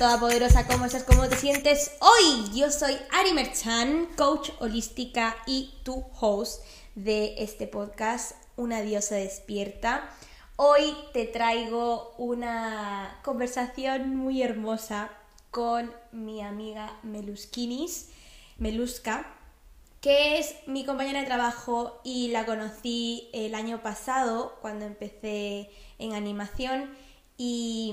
todopoderosa, ¿cómo estás? ¿Cómo te sientes hoy? Yo soy Ari Merchan, coach holística y tu host de este podcast, Una diosa despierta. Hoy te traigo una conversación muy hermosa con mi amiga Meluskinis, Meluska, que es mi compañera de trabajo y la conocí el año pasado cuando empecé en animación y,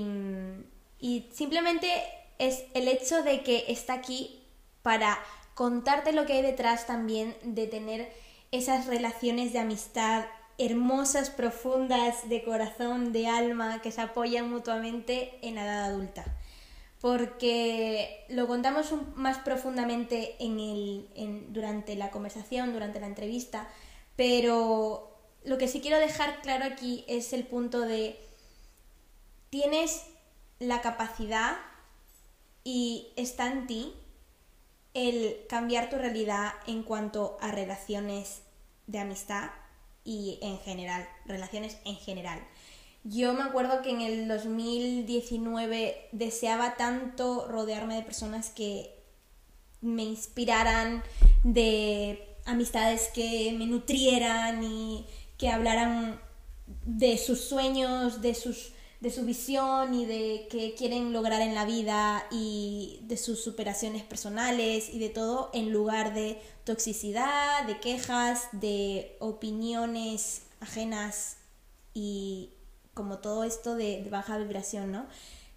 y simplemente es el hecho de que está aquí para contarte lo que hay detrás también de tener esas relaciones de amistad hermosas, profundas, de corazón, de alma, que se apoyan mutuamente en la edad adulta. Porque lo contamos más profundamente en el, durante la conversación, durante la entrevista, pero lo que sí quiero dejar claro aquí es el punto de tienes la capacidad y está en ti el cambiar tu realidad en cuanto a relaciones de amistad y en general, relaciones en general. Yo me acuerdo que en el 2019 deseaba tanto rodearme de personas que me inspiraran, de amistades que me nutrieran y que hablaran de sus sueños, de sus de su visión y de qué quieren lograr en la vida y de sus superaciones personales y de todo en lugar de toxicidad, de quejas, de opiniones ajenas y como todo esto de, baja vibración, ¿no?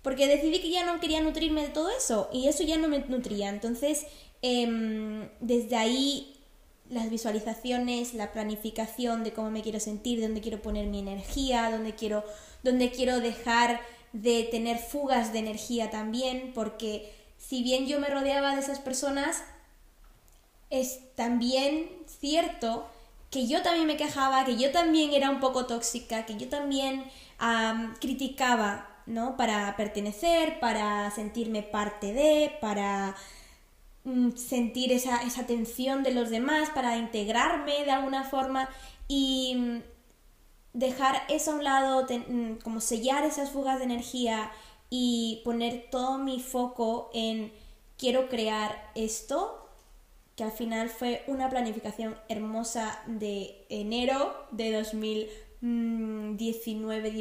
Porque decidí que ya no quería nutrirme de todo eso y eso ya no me nutría. Entonces, em, desde ahí las visualizaciones, la planificación de cómo me quiero sentir, dónde quiero poner mi energía, dónde quiero donde quiero dejar de tener fugas de energía también, porque si bien yo me rodeaba de esas personas, es también cierto que yo también me quejaba, que yo también era un poco tóxica, que yo también criticaba, ¿no? Para pertenecer, para sentirme parte de, para sentir esa, esa tensión de los demás, para integrarme de alguna forma. Y dejar eso a un lado, mm, como sellar esas fugas de energía y poner todo mi foco en quiero crear esto, que al final fue una planificación hermosa de enero de 2019,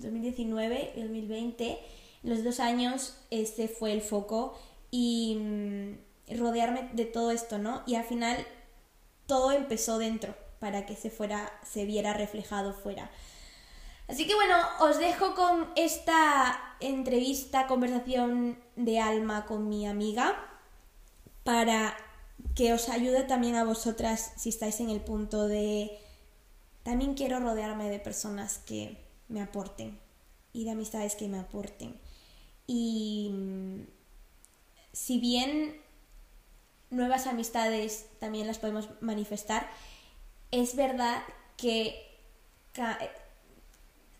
2019 y 2020. Los dos años ese fue el foco y mm, rodearme de todo esto, ¿no? Y al final todo empezó dentro para que se fuera, se viera reflejado fuera. Así que bueno, os dejo con esta entrevista, conversación de alma con mi amiga para que os ayude también a vosotras si estáis en el punto de también quiero rodearme de personas que me aporten y de amistades que me aporten. Y mm, si bien nuevas amistades también las podemos manifestar, es verdad que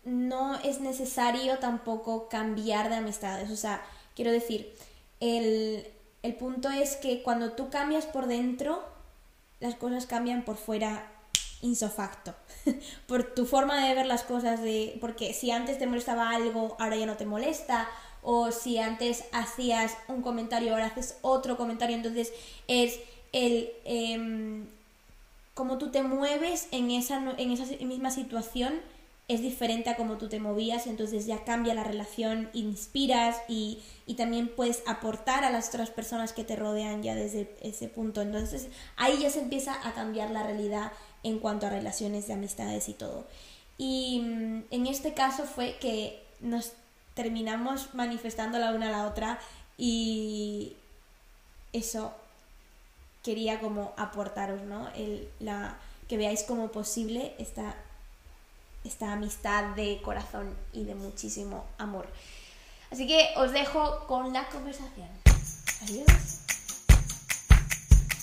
no es necesario tampoco cambiar de amistades. O sea, quiero decir, el, el punto es que cuando tú cambias por dentro, las cosas cambian por fuera insofacto. por tu forma de ver las cosas, de, porque si antes te molestaba algo, ahora ya no te molesta. O si antes hacías un comentario, ahora haces otro comentario. Entonces es el, em, cómo tú te mueves en esa, en esa misma situación es diferente a cómo tú te movías, entonces ya cambia la relación, inspiras y, y, también puedes aportar a las otras personas que te rodean ya desde ese punto. Entonces ahí ya se empieza a cambiar la realidad en cuanto a relaciones de amistades y todo. Y mm, en este caso fue que nos terminamos manifestando la una a la otra y eso quería como aportaros, ¿no? El, la, que veáis como posible esta, esta amistad de corazón y de muchísimo amor. Así que os dejo con la conversación. Adiós.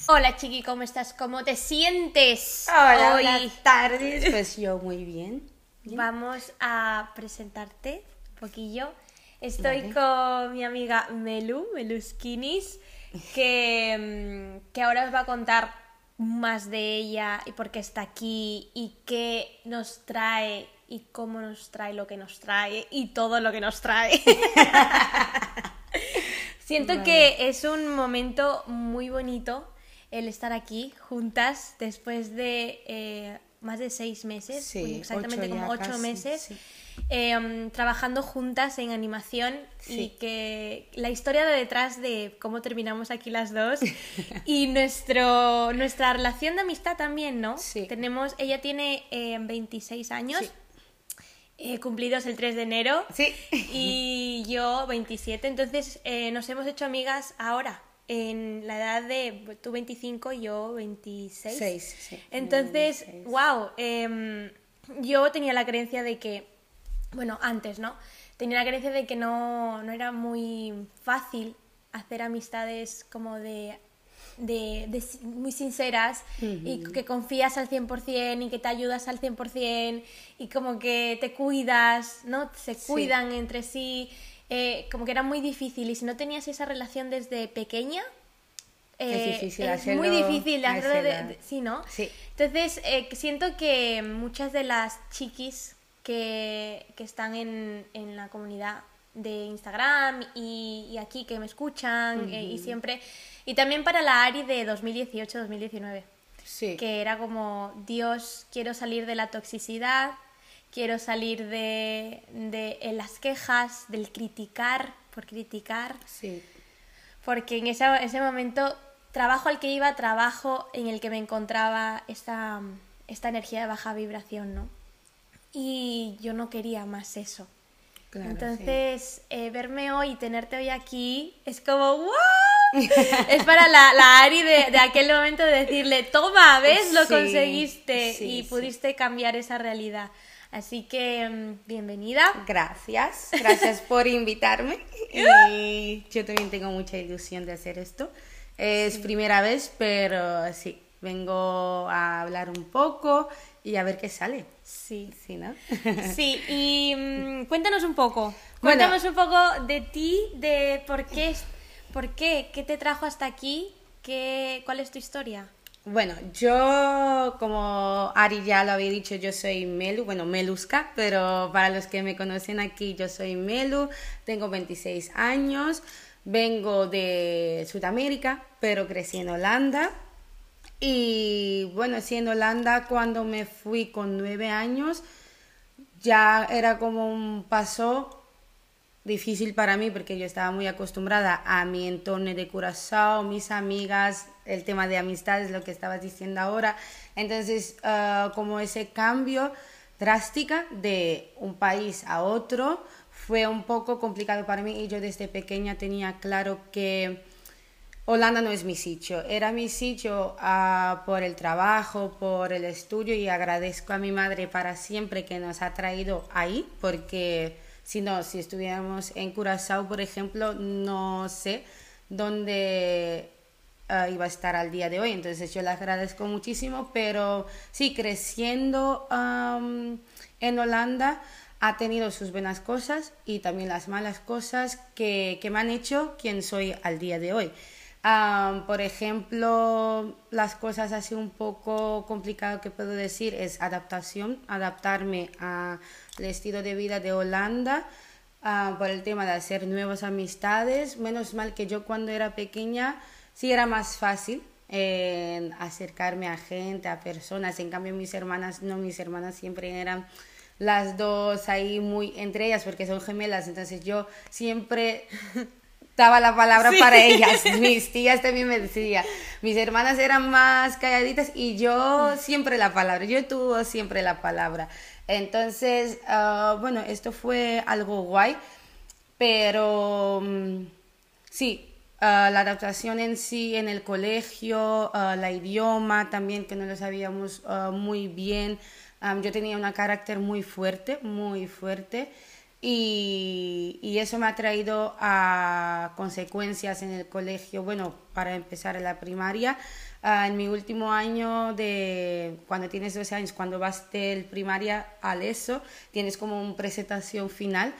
Hola chiqui, ¿cómo estás? ¿Cómo te sientes? Hola, Hoy? buenas tardes. Pues yo muy bien. Vamos a presentarte poquillo. Estoy con mi amiga Melu, Meluskinis que, mm, que ahora os va a contar más de ella y por qué está aquí y qué nos trae y cómo nos trae lo que nos trae y todo lo que nos trae. Siento que es un momento muy bonito el estar aquí juntas después de eh, más de seis meses, exactamente como ocho meses, em, trabajando juntas en animación y que la historia de detrás de cómo terminamos aquí las dos y nuestro, nuestra relación de amistad también, ¿no? Tenemos, ella tiene 26 em, años. Eh, cumplidos el 3 de enero sí. y yo 27, entonces eh, nos hemos hecho amigas ahora, en la edad de tú 25 y yo 26. Entonces, wow, em, yo tenía la creencia de que, bueno, antes, ¿no? Tenía la creencia de que no, no era muy fácil hacer amistades como de, de, muy sinceras y que confías al 100% y que te ayudas al 100% y como que te cuidas, ¿no? Se cuidan entre sí. Eh, como que era muy difícil y si no tenías esa relación desde pequeña, es eh, difícil es muy difícil hacerlo sí, ¿no? Sí. Entonces, eh, siento que muchas de las chiquis que, que están en, en, la comunidad de Instagram y, aquí que me escuchan y siempre... Y también para la ARI de 2018-2019. Sí. Que era como, Dios, quiero salir de la toxicidad, quiero salir de, de las quejas, del criticar por criticar. Sí. Porque en ese, ese momento, trabajo al que iba, trabajo en el que me encontraba esta, esta energía de baja vibración, ¿no? Y yo no quería más eso. Entonces, eh, verme hoy y tenerte hoy aquí es como ¡wow! es para la, la Ari de, de, aquel momento de decirle, toma, ¿ves? Lo conseguiste y pudiste cambiar esa realidad. Así que mm, bienvenida. Gracias, gracias por invitarme. Y yo también tengo mucha ilusión de hacer esto. Es primera vez, pero sí, vengo a hablar un poco y a ver qué sale. Sí. Sí, ¿no? sí, y mm, cuéntanos un poco. Cuéntanos un poco de ti, de por qué, por qué, qué te trajo hasta aquí, qué, cuál es tu historia. Bueno, yo, como Ari ya lo había dicho, yo soy Melu, bueno, Meluska, pero para los que me conocen aquí, yo soy Melu, tengo 26 años, vengo de Sudamérica, pero crecí en Holanda. Y bueno, sí, en Holanda cuando me fui con nueve años, ya era como un paso difícil para mí porque yo estaba muy acostumbrada a mi entorno de Curazao, mis amigas, el tema de amistades, lo que estabas diciendo ahora. Entonces, ah, como ese cambio drástica de un país a otro fue un poco complicado para mí y yo desde pequeña tenía claro que Holanda no es mi sitio, era mi sitio uh, por el trabajo, por el estudio y agradezco a mi madre para siempre que nos ha traído ahí porque si no, si estuviéramos en Curazao, por ejemplo, no sé dónde uh, iba a estar al día de hoy. Entonces yo le agradezco muchísimo, pero sí, creciendo um, en Holanda ha tenido sus buenas cosas y también las malas cosas que me han hecho quien soy al día de hoy. Por ejemplo, las cosas así un poco complicado que puedo decir es adaptación, adaptarme a el estilo de vida de Holanda por el tema de hacer nuevas amistades. Menos mal que yo cuando era pequeña sí era más fácil acercarme a gente, a personas. En cambio mis hermanas no, mis hermanas siempre eran las dos ahí muy entre ellas porque son gemelas, entonces yo siempre daba la palabra para ellas. Mis tías también me decían. Mis hermanas eran más calladitas y yo siempre la palabra. Yo tuve siempre la palabra. Entonces, ah, bueno, esto fue algo guay, pero mm, sí, ah, la adaptación en sí en el colegio, uh, la idioma también que no lo sabíamos muy bien. yo tenía un carácter muy fuerte, muy fuerte. Y, y, eso me ha traído a consecuencias en el colegio, bueno, para empezar en la primaria, Ah, en mi último año de cuando tienes 12 años, cuando vas del primaria al ESO, tienes como una presentación final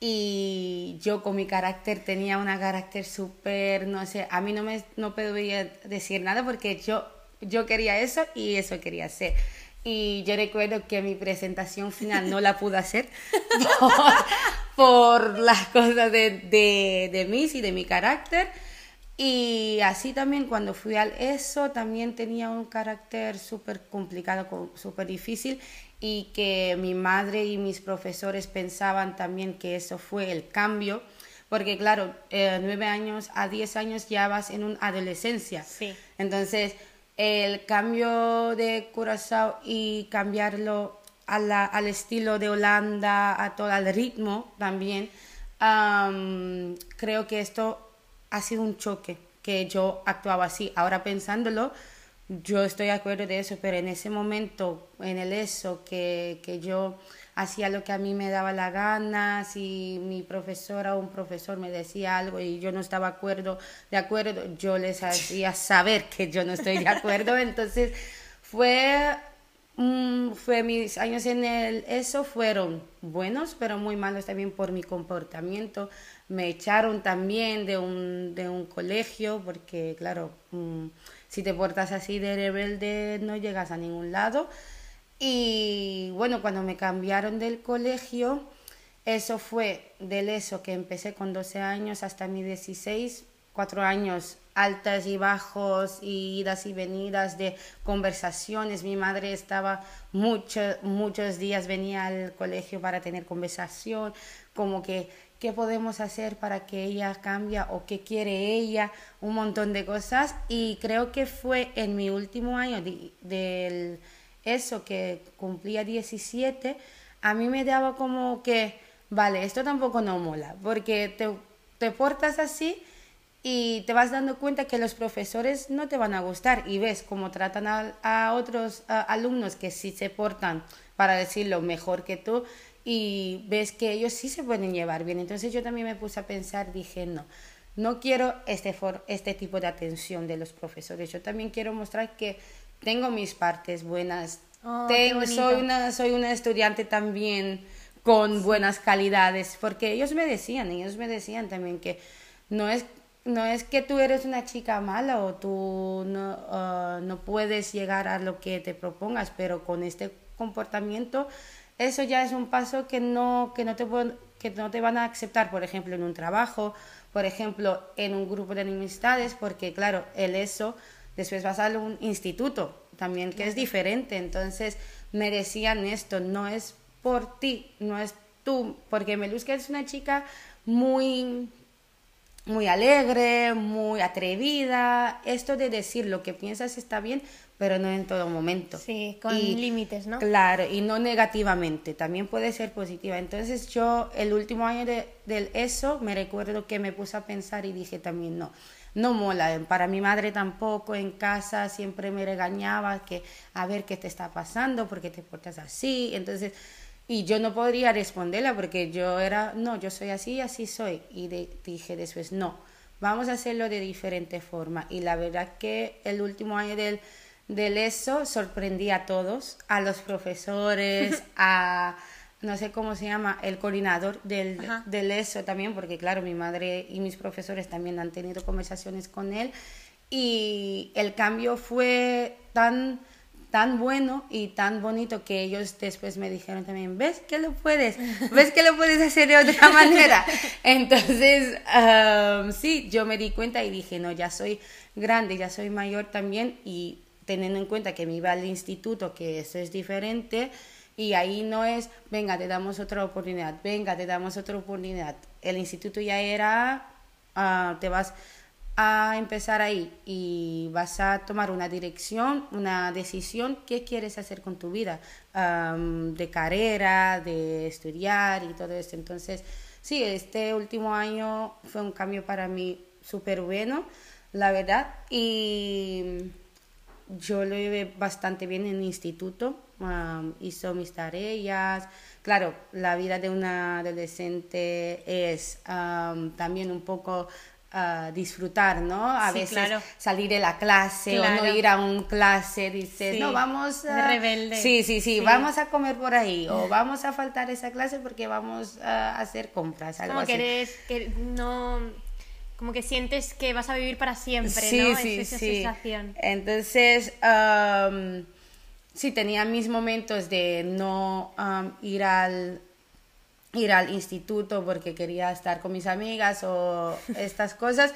y yo con mi carácter tenía un carácter súper, no sé, a mí no me no podía decir nada porque yo yo quería eso y eso quería hacer. Y yo recuerdo que mi presentación final no la pude hacer por, las cosas de, de, de mí y de mi carácter. Y así también cuando fui al ESO también tenía un carácter súper complicado, súper difícil y que mi madre y mis profesores pensaban también que eso fue el cambio, porque claro, eh, nueve años a diez años ya vas en una adolescencia. Sí. Entonces, el cambio de Curazao y cambiarlo al estilo de Holanda, a todo el ritmo también, creo que esto ha sido un choque que yo actuaba así. Ahora pensándolo, yo estoy de acuerdo de eso, pero en ese momento, en el eso, que, que yo hacía lo que a mí me daba la gana, si mi profesora o un profesor me decía algo y yo no estaba acuerdo, de acuerdo, yo les hacía saber que yo no estoy de acuerdo. Entonces, fue, mm, fue mis años en el eso fueron buenos, pero muy malos también por mi comportamiento me echaron también de un, de un colegio porque, claro, mm, si te portas así de rebelde no llegas a ningún lado. Y bueno, cuando me cambiaron del colegio, eso fue del eso que empecé con 12 años hasta mi 16, cuatro años altas y bajos y idas y venidas de conversaciones. Mi madre estaba muchos muchos días, venía al colegio para tener conversación, como que qué podemos hacer para que ella cambie o qué quiere ella, un montón de cosas. Y creo que fue en mi último año de, eso que cumplía 17, a mí me daba como que, vale, esto tampoco no mola, porque te, te portas así y te vas dando cuenta que los profesores no te van a gustar y ves cómo tratan a, otros alumnos que sí se portan, para decirlo, mejor que tú y ves que ellos sí se pueden llevar bien. Entonces yo también me puse a pensar, dije, no, no quiero este, for este tipo de atención de los profesores. Yo también quiero mostrar que tengo mis partes buenas. Oh, tengo, soy, una, soy una estudiante también con buenas calidades, porque ellos me decían, ellos me decían también que no es, no es que tú eres una chica mala o tú no, uh, no puedes llegar a lo que te propongas, pero con este comportamiento eso ya es un paso que no, que no, te, que no te van a aceptar, por ejemplo, en un trabajo, por ejemplo, en un grupo de amistades, porque claro, el eso, después vas a un instituto también, que es diferente. Entonces, me decían esto, no es por ti, no es tú, porque Meluska es una chica muy muy alegre, muy atrevida. Esto de decir lo que piensas está bien, pero no en todo momento. Sí, con límites, ¿no? Claro, y no negativamente, también puede ser positiva. Entonces yo el último año de, del eso me recuerdo que me puse a pensar y dije también no, no mola. Para mi madre tampoco, en casa siempre me regañaba que a ver qué te está pasando, por qué te portas así. Entonces, y yo no podría responderla porque yo era, no, yo soy así, así soy. Y dije después, no, vamos a hacerlo de diferente forma. Y la verdad que el último año del del ESO sorprendí a todos, a los profesores, a no sé cómo se llama, el coordinador del, del ESO también, porque claro, mi madre y mis profesores también han tenido conversaciones con él y el cambio fue tan tan bueno y tan bonito que ellos después me dijeron también, ¿ves que lo puedes? ¿Ves que lo puedes hacer de otra manera? Entonces, um, sí, yo me di cuenta y dije, no, ya soy grande, ya soy mayor también y teniendo en cuenta que me iba al instituto, que eso es diferente, y ahí no es, venga, te damos otra oportunidad, venga, te damos otra oportunidad. El instituto ya era, ah, te vas a empezar ahí y vas a tomar una dirección, una decisión, qué quieres hacer con tu vida, de carrera, de estudiar y todo esto. Entonces, sí, este último año fue un cambio para mí súper bueno, la verdad, y yo lo llevé bastante bien en el instituto, hizo mis tareas. Claro, la vida de una adolescente es también un poco ah, disfrutar, ¿no? A veces salir de la clase o no ir a un clase, dices, no, vamos a... rebelde. Sí, sí, sí, vamos a comer por ahí o vamos a faltar esa clase porque vamos a hacer compras, algo como así. que no como que sientes que vas a vivir para siempre, sí, ¿no? Sí, es esa sí. sensación. Entonces, um, sí, tenía mis momentos de no um, ir al ir al instituto porque quería estar con mis amigas o estas cosas,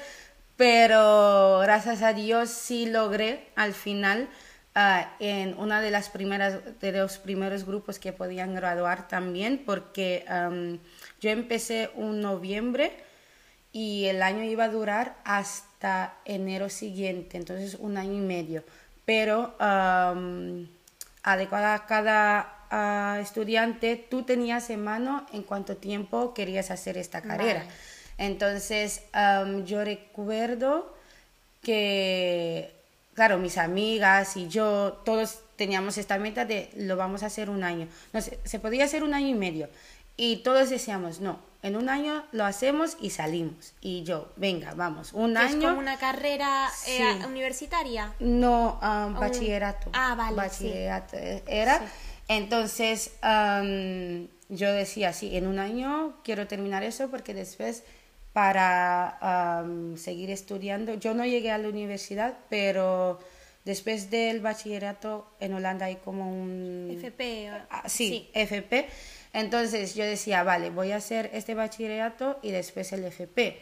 pero gracias a Dios sí logré al final uh, en una de las primeras de los primeros grupos que podían graduar también porque um, yo empecé un noviembre y el año iba a durar hasta enero siguiente, entonces un año y medio. Pero um, adecuada a cada uh, estudiante, tú tenías en mano en cuánto tiempo querías hacer esta carrera. Vale. Entonces um, yo recuerdo que, claro, mis amigas y yo, todos teníamos esta meta de lo vamos a hacer un año. No sé, se podía hacer un año y medio. Y todos decíamos, no, en un año lo hacemos y salimos. Y yo, venga, vamos, un año. ¿Es como una carrera eh, universitaria? No, um, bachillerato. Ah, vale. Bachillerato sí. era. Sí. Entonces, um, yo decía, sí, en un año quiero terminar eso porque después para um, seguir estudiando, yo no llegué a la universidad, pero después del bachillerato en Holanda hay como un... FP. Ah, sí, FP. Entonces yo decía, vale, voy a hacer este bachillerato y después el FP.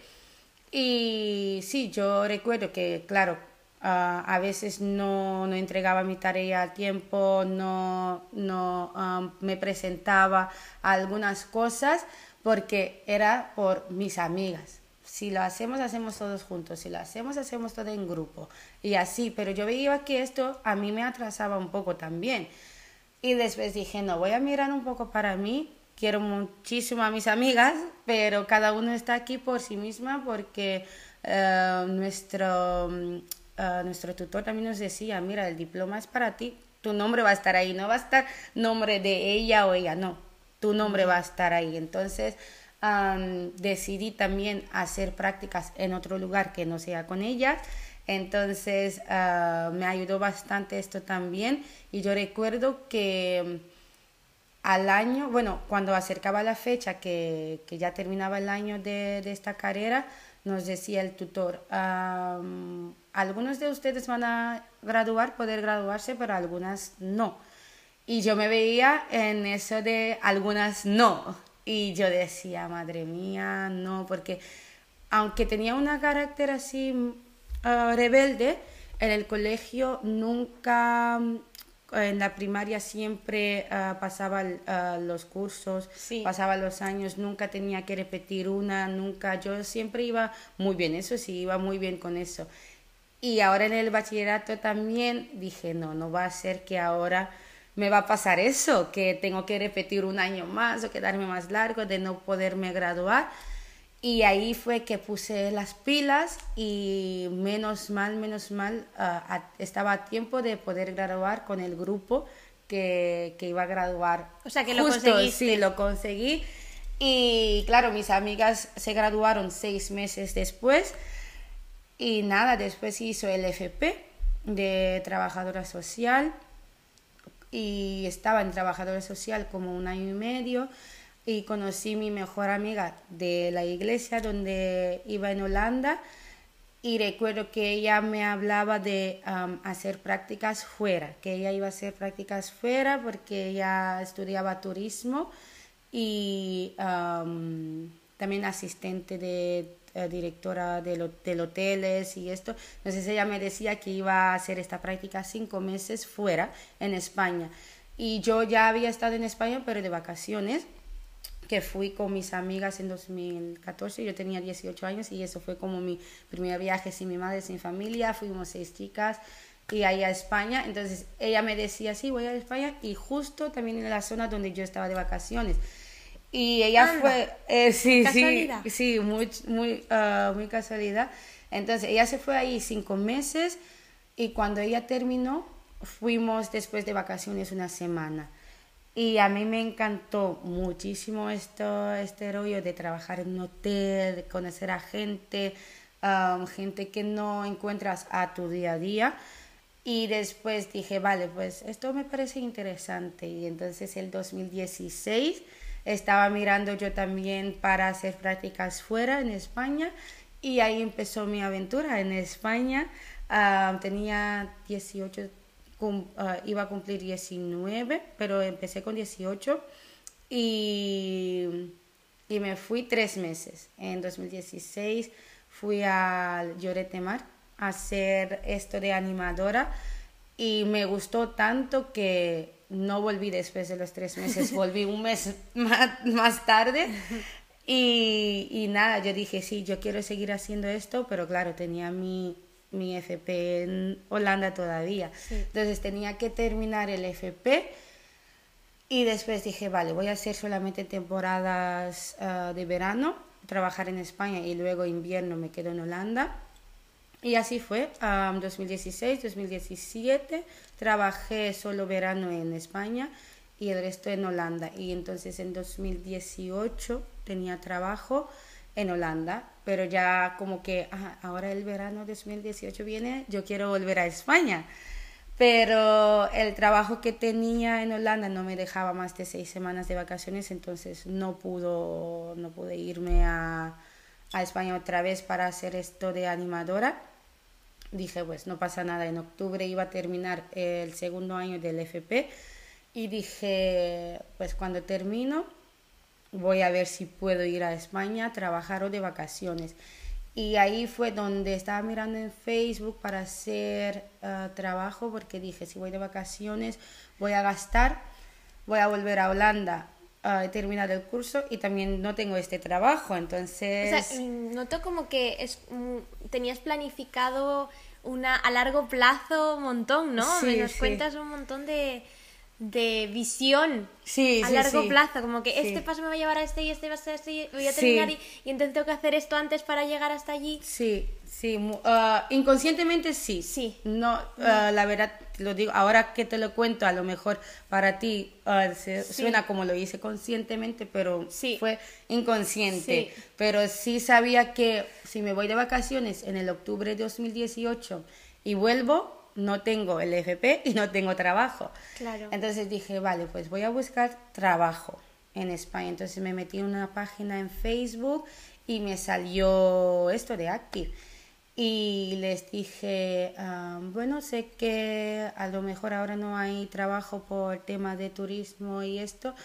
Y sí, yo recuerdo que, claro, uh, a veces no, no, entregaba mi tarea a tiempo, no, no me presentaba algunas cosas porque era por mis amigas. Si lo hacemos, hacemos todos juntos. Si lo hacemos, hacemos todo en grupo. Y así, pero yo veía que esto a mí me atrasaba un poco también. Y después dije, no, voy a mirar un poco para mí. Quiero muchísimo a mis amigas, pero cada uno está aquí por sí misma porque uh, nuestro, uh, nuestro tutor también nos decía, mira, el diploma es para ti, tu nombre va a estar ahí, no va a estar nombre de ella o ella, no, tu nombre va a estar ahí. Entonces um, decidí también hacer prácticas en otro lugar que no sea con ellas. Entonces uh, me ayudó bastante esto también y yo recuerdo que al año, bueno, cuando acercaba la fecha que, que ya terminaba el año de, de, esta carrera, nos decía el tutor, um, algunos de ustedes van a graduar, poder graduarse, pero algunas no. Y yo me veía en eso de algunas no. Y yo decía, madre mía, no, porque aunque tenía una carácter así uh, rebelde, en el colegio nunca, en la primaria siempre uh, pasaba uh, los cursos, sí. pasaba los años, nunca tenía que repetir una, nunca, yo siempre iba muy bien, eso sí, iba muy bien con eso. Y ahora en el bachillerato también dije, no, no va a ser que ahora me va a pasar eso, que tengo que repetir un año más o quedarme más largo de no poderme graduar. Y ahí fue que puse las pilas y menos mal, menos mal, uh, a, estaba a tiempo de poder graduar con el grupo que, que iba a graduar. O sea, que lo Justo, conseguiste. Sí, lo conseguí. Y claro, mis amigas se graduaron seis meses después. Y nada, después hizo el FP de trabajadora social y estaba en trabajadora social como un año y medio y conocí mi mejor amiga de la iglesia donde iba en Holanda y recuerdo que ella me hablaba de um, hacer prácticas fuera, que ella iba a hacer prácticas fuera porque ella estudiaba turismo y um, también asistente de uh, directora del, del hoteles y esto. Entonces ella me decía que iba a hacer esta práctica cinco meses fuera en España. Y yo ya había estado en España, pero de vacaciones, que fui con mis amigas en 2014. Yo tenía 18 años y eso fue como mi primer viaje sin mi madre, sin familia. Fuimos seis chicas y ahí a España. Entonces ella me decía, sí, voy a España y justo también en la zona donde yo estaba de vacaciones. Y ella Anda. fue, eh, sí, Casualidad. sí, sí, muy, muy, uh, muy casualidad. Entonces ella se fue ahí cinco meses y cuando ella terminó, fuimos después de vacaciones una semana. Y a mí me encantó muchísimo esto, este rollo de trabajar en un hotel, de conocer a gente, um, gente que no encuentras a tu día a día. Y después dije, vale, pues esto me parece interesante. Y entonces el 2016 estaba mirando yo también para hacer prácticas fuera en España y ahí empezó mi aventura en España. Ah, tenía 18, ah, iba a cumplir 19, pero empecé con 18 y, y me fui tres meses. En 2016 fui al Llorete Mar a hacer esto de animadora y me gustó tanto que no volví después de los tres meses, volví un mes más, más tarde. Y, y, nada, yo dije, sí, yo quiero seguir haciendo esto, pero claro, tenía mi, mi FP en Holanda todavía. Entonces tenía que terminar el FP y después dije, vale, voy a hacer solamente temporadas ah, de verano, trabajar en España y luego invierno me quedo en Holanda. Y así fue, um, 2016, 2017, trabajé solo verano en España y el resto en Holanda. Y entonces en 2018 tenía trabajo en Holanda, pero ya como que ahora el verano 2018 viene, yo quiero volver a España. Pero el trabajo que tenía en Holanda no me dejaba más de seis semanas de vacaciones, entonces no, pudo, no pude irme a, a España otra vez para hacer esto de animadora dije, pues no pasa nada, en octubre iba a terminar el segundo año del FP y dije, pues cuando termino voy a ver si puedo ir a España a trabajar o de vacaciones. Y ahí fue donde estaba mirando en Facebook para hacer eh, trabajo porque dije, si voy de vacaciones voy a gastar, voy a volver a Holanda he terminado el curso y también no tengo este trabajo, entonces... O sea, noto como que es, mm, tenías planificado una a largo plazo un montón, ¿no? Me nos cuentas un montón de, de visión sí, a largo plazo, como que este paso me va a llevar a este y este va a ser este y voy a terminar y, y, entonces tengo que hacer esto antes para llegar hasta allí. Sí, Sí, uh, inconscientemente sí. Sí. No, uh, la verdad, lo digo, ahora que te lo cuento, a lo mejor para ti uh, suena como lo hice conscientemente, pero sí. fue inconsciente. Pero sí sabía que si me voy de vacaciones en el octubre de 2018 y vuelvo, no tengo el FP y no tengo trabajo. Claro. Entonces dije, vale, pues voy a buscar trabajo en España. Entonces me metí en una página en Facebook y me salió esto de Active y les dije, ah, bueno, sé que a lo mejor ahora no hay trabajo por tema de turismo y esto,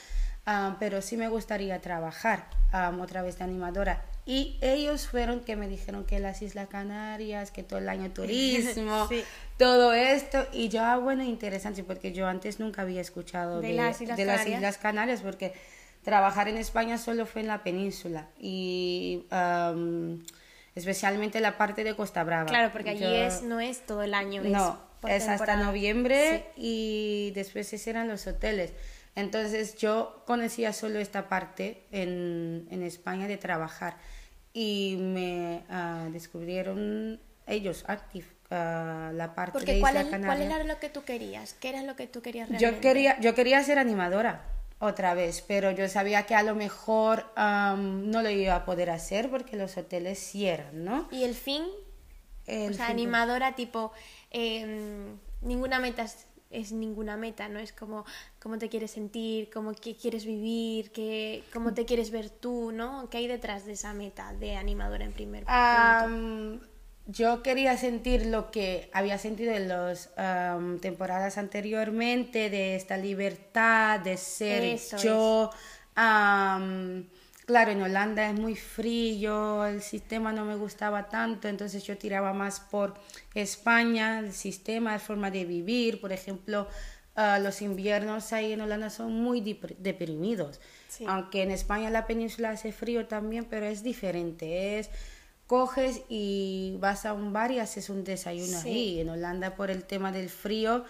ah, pero sí me gustaría trabajar ah, otra vez de animadora. Y ellos fueron que me dijeron que las Islas Canarias, que todo el año turismo, todo esto. Y yo, ah, bueno, interesante, porque yo antes nunca había escuchado de, las, Islas, de las Islas Canarias, porque trabajar en España solo fue en la península. Y especialmente la parte de Costa Brava. Claro, porque allí es, no es todo el año. No, es, hasta noviembre y después eran los hoteles. Entonces yo conocía solo esta parte en, en España de trabajar y me uh, descubrieron ellos, Active, uh, la parte Porque de ¿cuál, Isla ¿cuál era lo que tú querías? ¿Qué era lo que tú querías realmente? Yo quería, yo quería ser animadora otra vez, pero yo sabía que a lo mejor no lo iba a poder hacer porque los hoteles cierran, ¿no? ¿Y el fin? o sea, animadora tipo, em, ninguna meta es, ninguna meta, ¿no? Es como cómo te quieres sentir, cómo qué quieres vivir, qué, cómo te quieres ver tú, ¿no? ¿Qué hay detrás de esa meta de animadora en primer punto? Yo quería sentir lo que había sentido en las temporadas anteriormente, de esta libertad, de ser yo. claro, en Holanda es muy frío, el sistema no me gustaba tanto, entonces yo tiraba más por España, el sistema, la forma de vivir, por ejemplo, ah, los inviernos ahí en Holanda son muy deprimidos, aunque en España la península hace frío también, pero es diferente, es coges y vas a un bar y haces un desayuno ahí. En Holanda, por el tema del frío,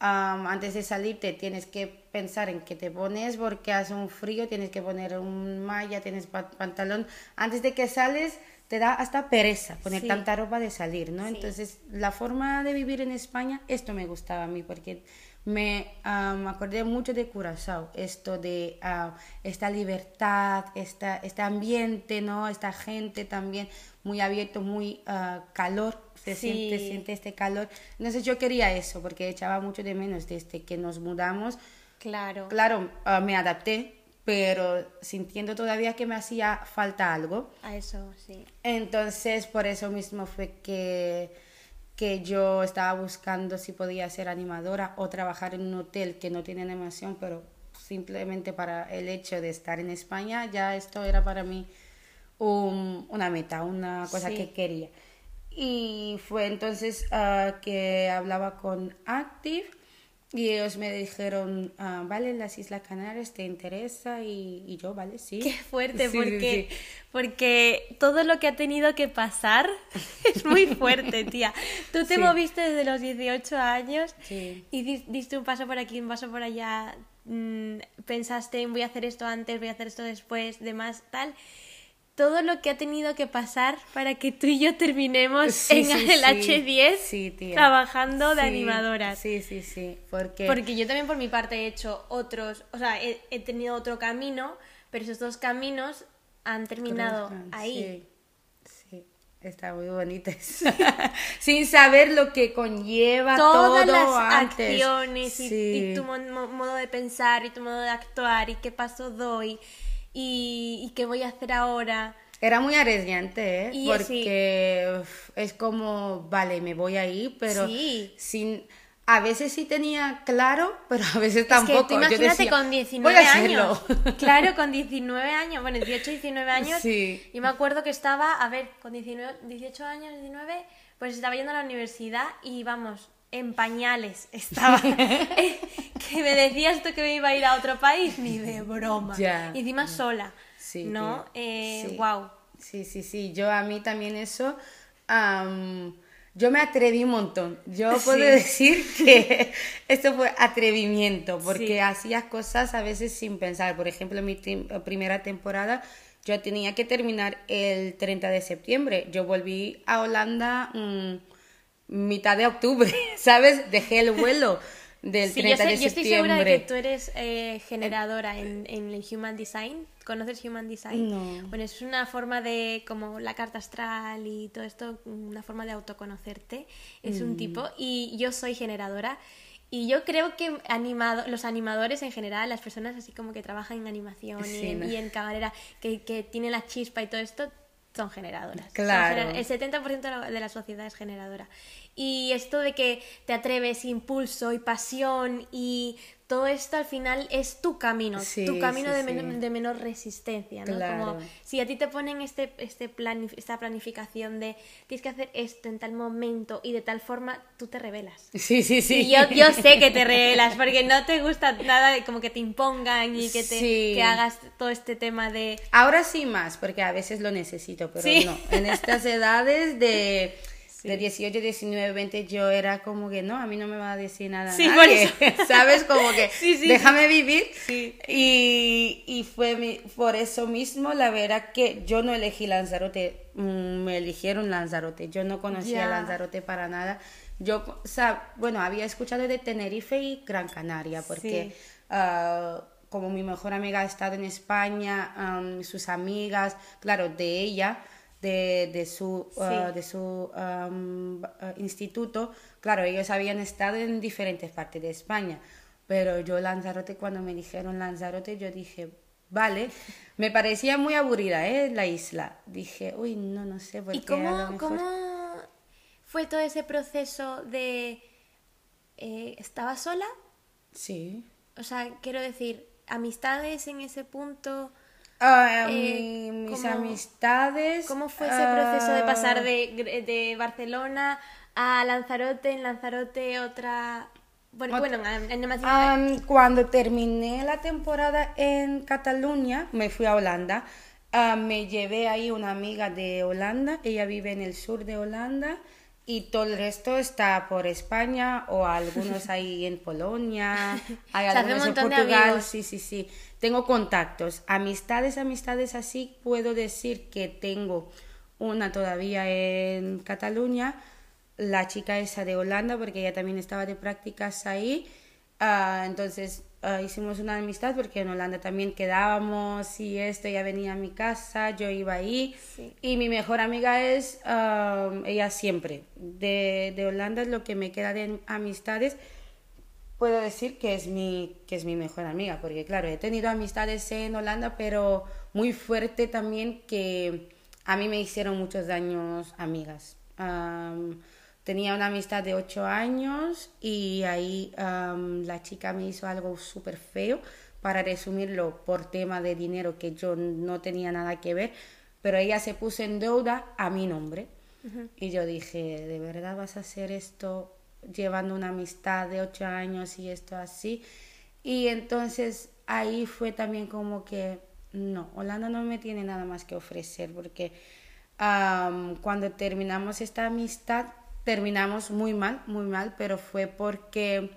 antes de salir te tienes que pensar en qué te pones porque hace un frío, tienes que poner un malla, tienes pantalón. Antes de que sales, te da hasta pereza poner tanta ropa de salir, ¿no? Entonces, la forma de vivir en España, esto me gustaba a mí porque me acordé mucho de Curazao, esto de ah, esta libertad, esta, este ambiente, ¿no? Esta gente también muy abierto, muy uh, calor, se siente, siente este calor. Entonces yo quería eso, porque echaba mucho de menos desde que nos mudamos. Claro. Claro, ah, me adapté, pero sintiendo todavía que me hacía falta algo. A eso, sí. Entonces, por eso mismo fue que, que yo estaba buscando si podía ser animadora o trabajar en un hotel que no tiene animación, pero simplemente para el hecho de estar en España, ya esto era para mí un- una meta, una cosa Sí. que quería. Y fue entonces ah, que hablaba con Active y ellos me dijeron, ah, vale, las Islas Canarias te interesa y, y yo, vale, sí. Qué fuerte, Sí, porque, sí. porque todo lo que ha tenido que pasar es muy fuerte, tía. Tú te Sí. moviste desde los 18 años y di- diste un paso por aquí, un paso por allá. mm, pensaste en voy a hacer esto antes, voy a hacer esto después, demás, tal. Todo lo que ha tenido que pasar para que tú y yo terminemos Sí, en sí, el sí. H10 Sí, tía. trabajando de Sí, animadoras. Sí, sí, sí, porque... Porque yo también por mi parte he hecho otros, o sea, he, he tenido otro camino, pero esos dos caminos han terminado Cruzan, ahí. Sí, sí, está muy bonito eso. Sin saber lo que conlleva Todas todo las antes. acciones y, tu mo- mo- modo de pensar y tu modo de actuar y qué paso doy y, y qué voy a hacer ahora. Era muy arriesgante, ¿eh? Y, Porque es como, vale, me voy ahí, pero Sí. sin... A veces sí tenía claro, pero a veces Es tampoco. que tú Yo imagínate decía, con "Voy 19 a años. hacerlo". Claro, con 19 años, bueno, 18, 19 años. Sí. Y me acuerdo que estaba, a ver, con 19, 18 años, 19, pues estaba yendo a la universidad y vamos, en pañales estaba. Eh, que me decías tú que me iba a ir a otro país, ni de broma. Ya. Y encima sola. Sí, ¿No? Eh, Sí. Wow. Sí, sí, sí. Yo a mí también eso. yo me atreví un montón. Yo puedo Sí. decir que esto fue atrevimiento, porque Sí. hacía cosas a veces sin pensar. Por ejemplo, en mi primera temporada yo tenía que terminar el 30 de septiembre. Yo volví a Holanda mm, mitad de octubre, ¿sabes? Dejé el vuelo del Sí, yo, 30 sé- de yo estoy septiembre. segura de que tú eres eh, generadora en, en el Human Design. ¿Conoces Human Design? No. Bueno, es una forma de, como la carta astral y todo esto, una forma de autoconocerte. Es Mm. un tipo. Y yo soy generadora. Y yo creo que animado, los animadores en general, las personas así como que trabajan en animación y, Sí, en, ¿no? y en camarera, que, que tienen la chispa y todo esto, son generadoras. Son Claro. genera- el 70% de la, de la sociedad es generadora. Y esto de que te atreves, impulso y pasión y todo esto al final es tu camino, Sí, tu camino sí, de, sí. men- de menor resistencia, ¿no? Claro. Como si a ti te ponen este, este esta planificación de tienes que hacer esto en tal momento y de tal forma, tú te revelas. Sí, sí, sí. Y yo, yo sé que te revelas porque no te gusta nada de como que te impongan y que, te, que hagas todo este tema de... Ahora sí más, porque a veces lo necesito, pero no. En estas edades de, de 18, 19, 20, yo era como que no, a mí no me va a decir nada. Sí, nadie, por eso. ¿Sabes? Como que Sí, sí, déjame vivir. Y, y fue mi- por eso mismo, la verdad que yo no elegí Lanzarote, mm, me eligieron Lanzarote. Yo no conocía Ya. Lanzarote para nada. Yo, o sea, bueno, había escuchado de Tenerife y Gran Canaria, porque ah, como mi mejor amiga ha estado en España, am, sus amigas, claro, de ella, de, de su, ah, de su ah, instituto, claro, ellos habían estado en diferentes partes de España, pero yo Lanzarote, cuando me dijeron Lanzarote, yo dije, vale, me parecía muy aburrida, ¿eh? La isla. Dije, uy, no, no sé, porque ¿Y a cómo, lo mejor... cómo fue todo ese proceso de... eh, ¿Estaba sola? Sí. O sea, quiero decir, amistades en ese punto... Ah, Eh, mi- mis ¿cómo- amistades... ¿Cómo fue ese proceso de ah, pasar de, de Barcelona a Lanzarote, en Lanzarote otra... Bueno, en cuando terminé la temporada en Cataluña, me fui a Holanda. Ah, me llevé ahí una amiga de Holanda, ella vive en el sur de Holanda y todo el resto está por España o algunos ahí en Polonia, hay algunos en Portugal, sí, sí, sí. Tengo contactos, amistades, amistades así, puedo decir que tengo una todavía en Cataluña, la chica esa de Holanda, porque ella también estaba de prácticas ahí. Ah, entonces ah, hicimos una amistad porque en Holanda también quedábamos y esto, ella venía a mi casa, yo iba ahí. Sí. Y mi mejor amiga es ah, ella siempre. De, de Holanda es lo que me queda de amistades. puedo decir que es mi que es mi mejor amiga porque claro he tenido amistades en Holanda pero muy fuerte también que a mí me hicieron muchos daños amigas Am, tenía una amistad de ocho años y ahí la chica me hizo algo súper feo. Para resumirlo por tema de dinero que yo no tenía nada que ver pero ella se puso en deuda a mi nombre. Y yo dije de verdad vas a hacer esto llevando una amistad de ocho años y esto así. Y entonces ahí fue también como que, no, Holanda no me tiene nada más que ofrecer porque cuando terminamos esta amistad, terminamos muy mal, muy mal, pero fue porque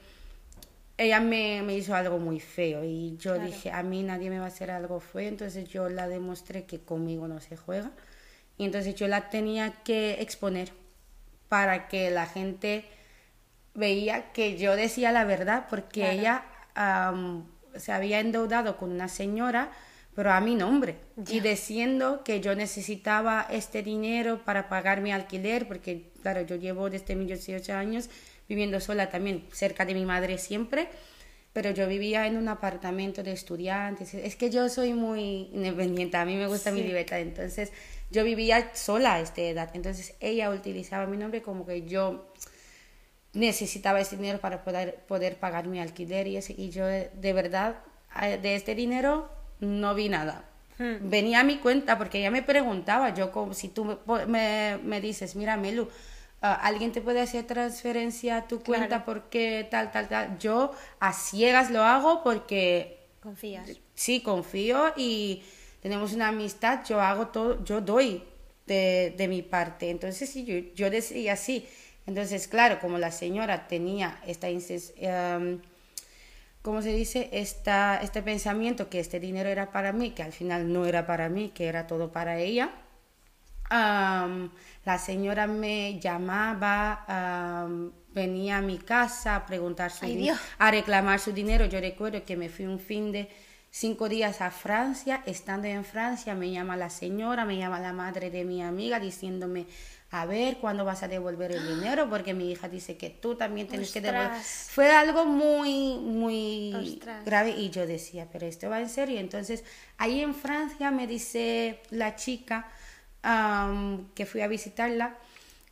ella me, me hizo algo muy feo y yo Claro. dije, a mí nadie me va a hacer algo feo, entonces yo la demostré que conmigo no se juega y entonces yo la tenía que exponer para que la gente veía que yo decía la verdad porque Claro. ella se había endeudado con una señora pero a mi nombre. Y diciendo que yo necesitaba este dinero para pagar mi alquiler porque claro yo llevo desde mis 18 años viviendo sola también cerca de mi madre siempre pero yo vivía en un apartamento de estudiantes. Es que yo soy muy independiente a mí me gusta mi libertad. Entonces yo vivía sola a esta edad. Entonces ella utilizaba mi nombre como que yo necesitaba ese dinero para poder, poder pagar mi alquiler y, ese, y yo de, de verdad de este dinero no vi nada. Hmm. Venía a mi cuenta porque ella me preguntaba, yo como si tú me, me, me dices, mira Melu, ah, alguien te puede hacer transferencia a tu cuenta Claro. porque tal, tal, tal. Yo a ciegas lo hago porque Confías. sí, confío y tenemos una amistad, yo hago todo, yo doy de, de mi parte. Entonces, sí, yo, yo decía así. Entonces, claro, como la señora tenía esta, inses- ¿cómo se dice? Esta, este pensamiento que este dinero era para mí, que al final no era para mí, que era todo para ella. am, la señora me llamaba, am, venía a mi casa a preguntar su Ay, a reclamar su dinero. Yo recuerdo que me fui un fin de cinco días a Francia. Estando en Francia, me llama la señora, me llama la madre de mi amiga diciéndome, a ver, ¿cuándo vas a devolver el dinero? Porque mi hija dice que tú también tienes que devolver. Fue algo muy, muy Ostras. grave y yo decía, pero esto va en serio. Entonces, ahí en Francia me dice la chica que fui a visitarla,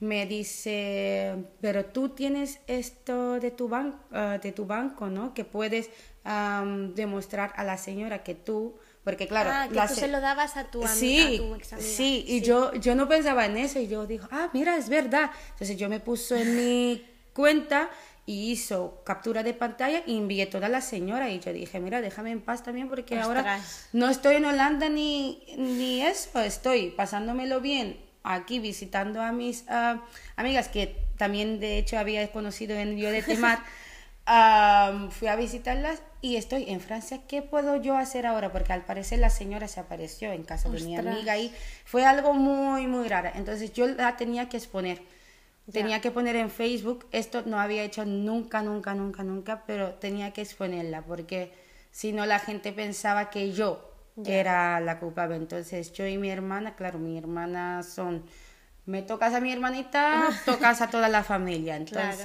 me dice, pero tú tienes esto de tu, ban- ah, de tu banco, ¿no? Que puedes demostrar a la señora que tú, porque claro, ah, que la tú se- se lo dabas a tu, ami- Sí, a tu ex amiga. sí, y Yo, yo no pensaba en eso y yo digo, ah, mira, es verdad. Entonces yo me puse en mi cuenta y hizo captura de pantalla y envié toda la señora y yo dije, mira, déjame en paz también porque ahora no estoy en Holanda ni, ni eso, estoy pasándomelo bien aquí visitando a mis ah, amigas que también de hecho había conocido en Río de Am, fui a visitarlas y estoy en Francia. ¿Qué puedo yo hacer ahora? Porque al parecer la señora se apareció en casa de mi Ostras. amiga y fue algo muy, muy raro. Entonces yo la tenía que exponer. Tenía que poner en Facebook. Esto no había hecho nunca, nunca, nunca, nunca, pero tenía que exponerla porque si no la gente pensaba que yo era la culpable. Entonces yo y mi hermana, claro, mi hermana son... Me tocas a mi hermanita, tocas a toda la familia. Claro.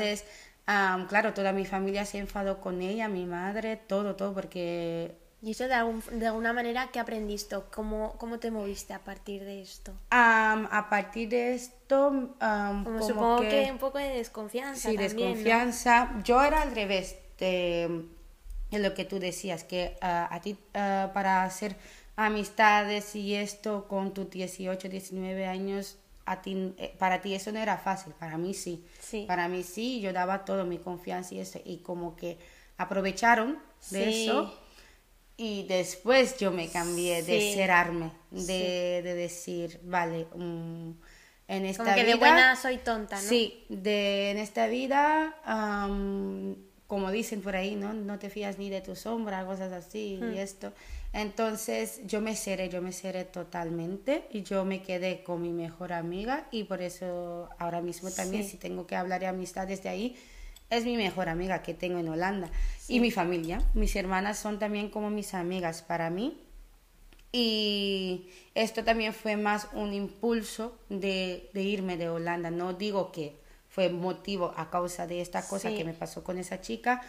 Am, claro, toda mi familia se enfadó con ella, mi madre, todo, todo, porque Y eso de, algún- de alguna manera, ¿qué aprendiste? ¿Cómo, ¿Cómo te moviste a partir de esto? am, a partir de esto, Como, como supongo que... que, un poco de desconfianza sí, también, ¿no? desconfianza. Yo era al revés de, de lo que tú decías, que ah, a ti ah, para hacer amistades y esto con tus 18, 19 años, a ti, eh, para ti eso no era fácil, para mí sí. Sí. Para mí sí, yo daba todo mi confianza y eso, y como que aprovecharon de Sí. eso. Y después yo me cambié de cerrarme, de, de decir, vale, mm, en esta Como que vida... de buena soy tonta, ¿no? Sí, de, en esta vida, como dicen por ahí, ¿no? No te fías ni de tu sombra, cosas así y esto. Entonces yo me cerré, yo me cerré totalmente y yo me quedé con mi mejor amiga y por eso ahora mismo también Sí. si tengo que hablar de amistades de ahí, es mi mejor amiga que tengo en Holanda. Y mi familia, mis hermanas son también como mis amigas para mí. Y esto también fue más un impulso de, de irme de Holanda. No digo que fue motivo a causa de esta cosa Sí. que me pasó con esa chica,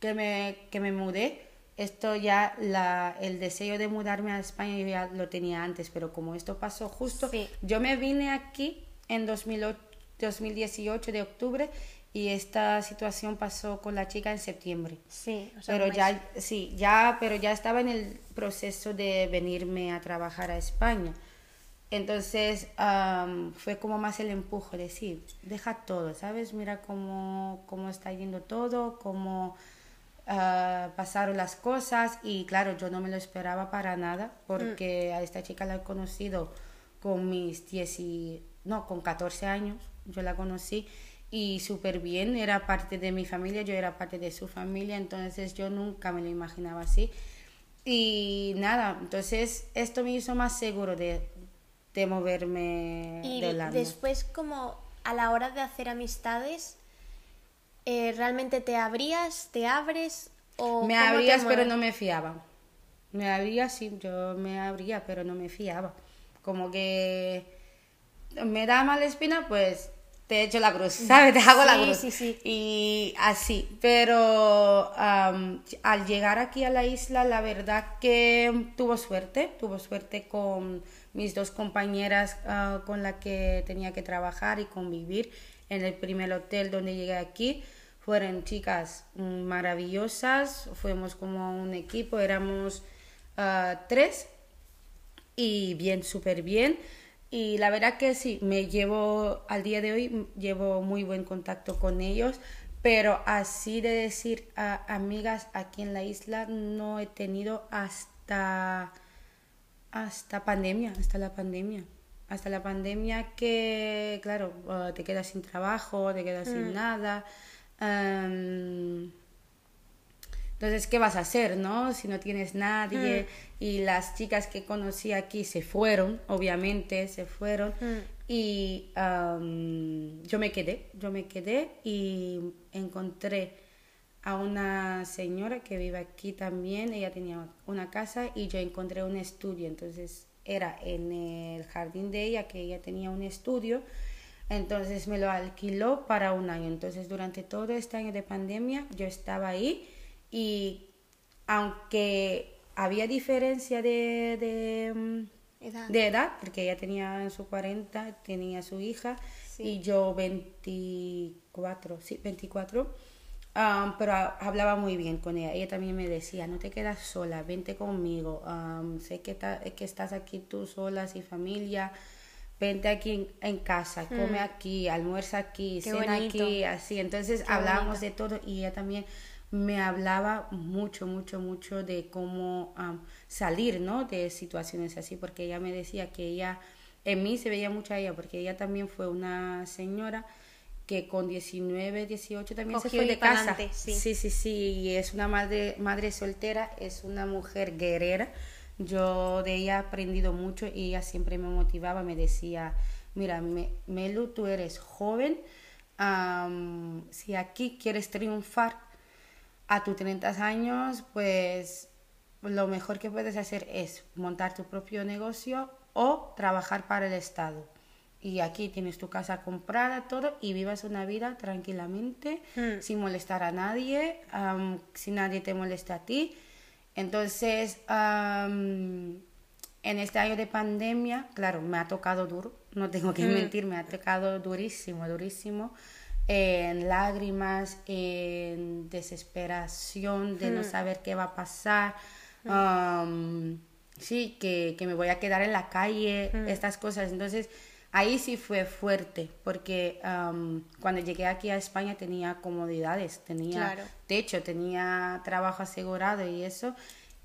que me, que me mudé, esto ya, la, el deseo de mudarme a España yo ya lo tenía antes, pero como esto pasó justo, Sí. yo me vine aquí en 2008, 2018 de octubre y esta situación pasó con la chica en septiembre. Sí, o sea, Pero mes. ya, sí, ya, pero ya estaba en el proceso de venirme a trabajar a España. Entonces fue como más el empuje, decir, deja todo, ¿sabes? Mira cómo, cómo está yendo todo, cómo ah, pasaron las cosas y claro, yo no me lo esperaba para nada porque a esta chica la he conocido con mis 10 y, no, con 14 años, yo la conocí y súper bien, era parte de mi familia, yo era parte de su familia, entonces yo nunca me lo imaginaba así. Y nada, entonces esto me hizo más seguro de, de moverme Y después, como a la hora de hacer amistades, eh, ¿realmente te abrías, te abres o Me abrías, pero no me fiaba. Me abría, sí, yo me abría, pero no me fiaba. Como que me da mala espina, pues te echo la cruz, ¿sabes? Te hago la cruz. sí, sí. Y así. Pero al llegar aquí a la isla, la verdad que tuvo suerte. Tuvo suerte con mis dos compañeras ah, con las que tenía que trabajar y convivir en el primer hotel donde llegué aquí. Fueron chicas mm, maravillosas, fuimos como un equipo, éramos ah, tres y bien, súper bien. Y la verdad que sí, me llevo, al día de hoy, llevo muy buen contacto con ellos, pero así de decir a amigas aquí en la isla no he tenido hasta, hasta pandemia, hasta la pandemia. Hasta la pandemia que, claro, ah, te quedas sin trabajo, te quedas sin nada. Am, entonces, ¿qué vas a hacer, no? Si no tienes nadie. Y las chicas que conocí aquí se fueron, obviamente, se fueron. Y am, yo me quedé, yo me quedé y encontré a una señora que vive aquí también. Ella tenía una casa y yo encontré un estudio. Entonces, era en el jardín de ella que ella tenía un estudio. Entonces me lo alquiló para un año. Entonces durante todo este año de pandemia yo estaba ahí y aunque había diferencia de, de, mm, Edad. de edad, porque ella tenía en su 40, tenía su hija y yo 24, sí, 24. ah, pero ha- hablaba muy bien con ella. Ella también me decía, no te quedas sola, vente conmigo. ah, sé que, ta- que estás aquí tú sola, sin familia. Vente aquí en, en casa, come aquí, almuerza aquí, Qué cena bonito. aquí, así. Entonces Qué hablábamos de todo y ella también me hablaba mucho, mucho, mucho de cómo am, salir, ¿no? De situaciones así, porque ella me decía que ella, en mí se veía mucho a ella, porque ella también fue una señora que con 19, 18 también se fue de casa. sí. sí, sí, sí, y es una madre, madre soltera, es una mujer guerrera. Yo de ella he aprendido mucho y ella siempre me motivaba, me decía, mira, Me- Melu, tú eres joven, am, si aquí quieres triunfar a tus 30 años, pues lo mejor que puedes hacer es montar tu propio negocio o trabajar para el Estado. Y aquí tienes tu casa comprada, todo, y vivas una vida tranquilamente, Hmm. sin molestar a nadie, am, si nadie te molesta a ti. Entonces, en este año de pandemia, claro, me ha tocado duro, no tengo que mentir, me ha tocado durísimo, durísimo, en lágrimas, en desesperación de no saber qué va a pasar, sí, que, que me voy a quedar en la calle, estas cosas. Entonces, ahí sí fue fuerte, porque am, cuando llegué aquí a España tenía comodidades, tenía Claro. techo, tenía trabajo asegurado y eso.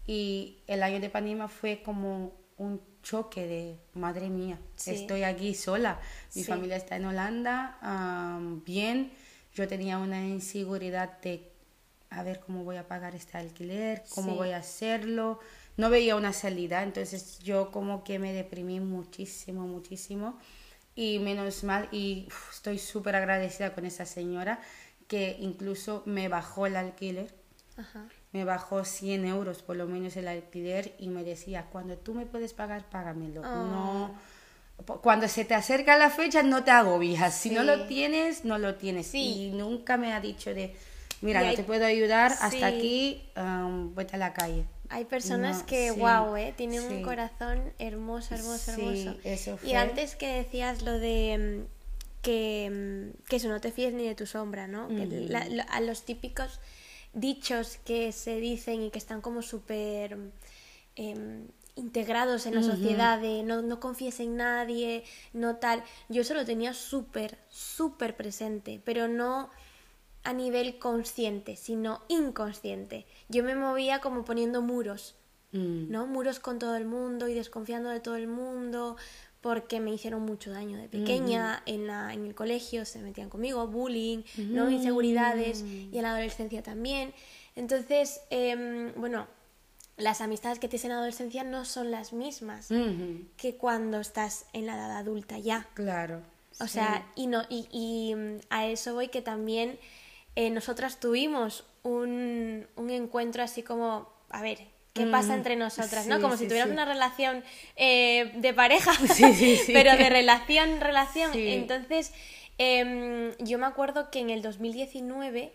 Y el año de pandemia fue como un choque de, madre mía, Sí. estoy aquí sola, mi Sí. familia está en Holanda, am, bien, yo tenía una inseguridad de a ver cómo voy a pagar este alquiler, cómo Sí. voy a hacerlo, no veía una salida, entonces yo como que me deprimí muchísimo, muchísimo y menos mal y uf, estoy súper agradecida con esa señora que incluso me bajó el alquiler Ajá. me bajó 100 euros por lo menos el alquiler y me decía, cuando tú me puedes pagar, págamelo. No, po- cuando se te acerca la fecha, no te agobias. Si no lo tienes, no lo tienes. Sí. Y nunca me ha dicho de, mira, no hay- te puedo ayudar, hasta aquí, um, vete a la calle. Hay personas No, que, sí, wow, ¿eh? tienen sí. un corazón hermoso, hermoso, Sí, hermoso. eso Y fue. antes que decías lo de mm, que, mm, que eso, no te fíes ni de tu sombra, ¿no? Que la- a los típicos dichos que se dicen y que están como súper em, integrados en la sociedad de no, no confíes en nadie, no tal. Yo eso lo tenía súper, súper presente, pero no a nivel consciente, sino inconsciente. Yo me movía como poniendo muros, Mm. ¿no? Muros con todo el mundo y desconfiando de todo el mundo porque me hicieron mucho daño de pequeña, en, la, en el colegio se metían conmigo, bullying, ¿no? Inseguridades y en la adolescencia también. Entonces, em, bueno, las amistades que tienes en la adolescencia no son las mismas que cuando estás en la edad adulta ya. Claro. O sí. sea, y, no, y, y, mm, a eso voy que también eh, nosotras tuvimos un, un encuentro así como, a ver, ¿qué pasa Mm, entre nosotras? ¿no? Como sí, si tuvieras sí. una relación eh, de pareja, pero de relación, relación. Entonces, em, yo me acuerdo que en el 2019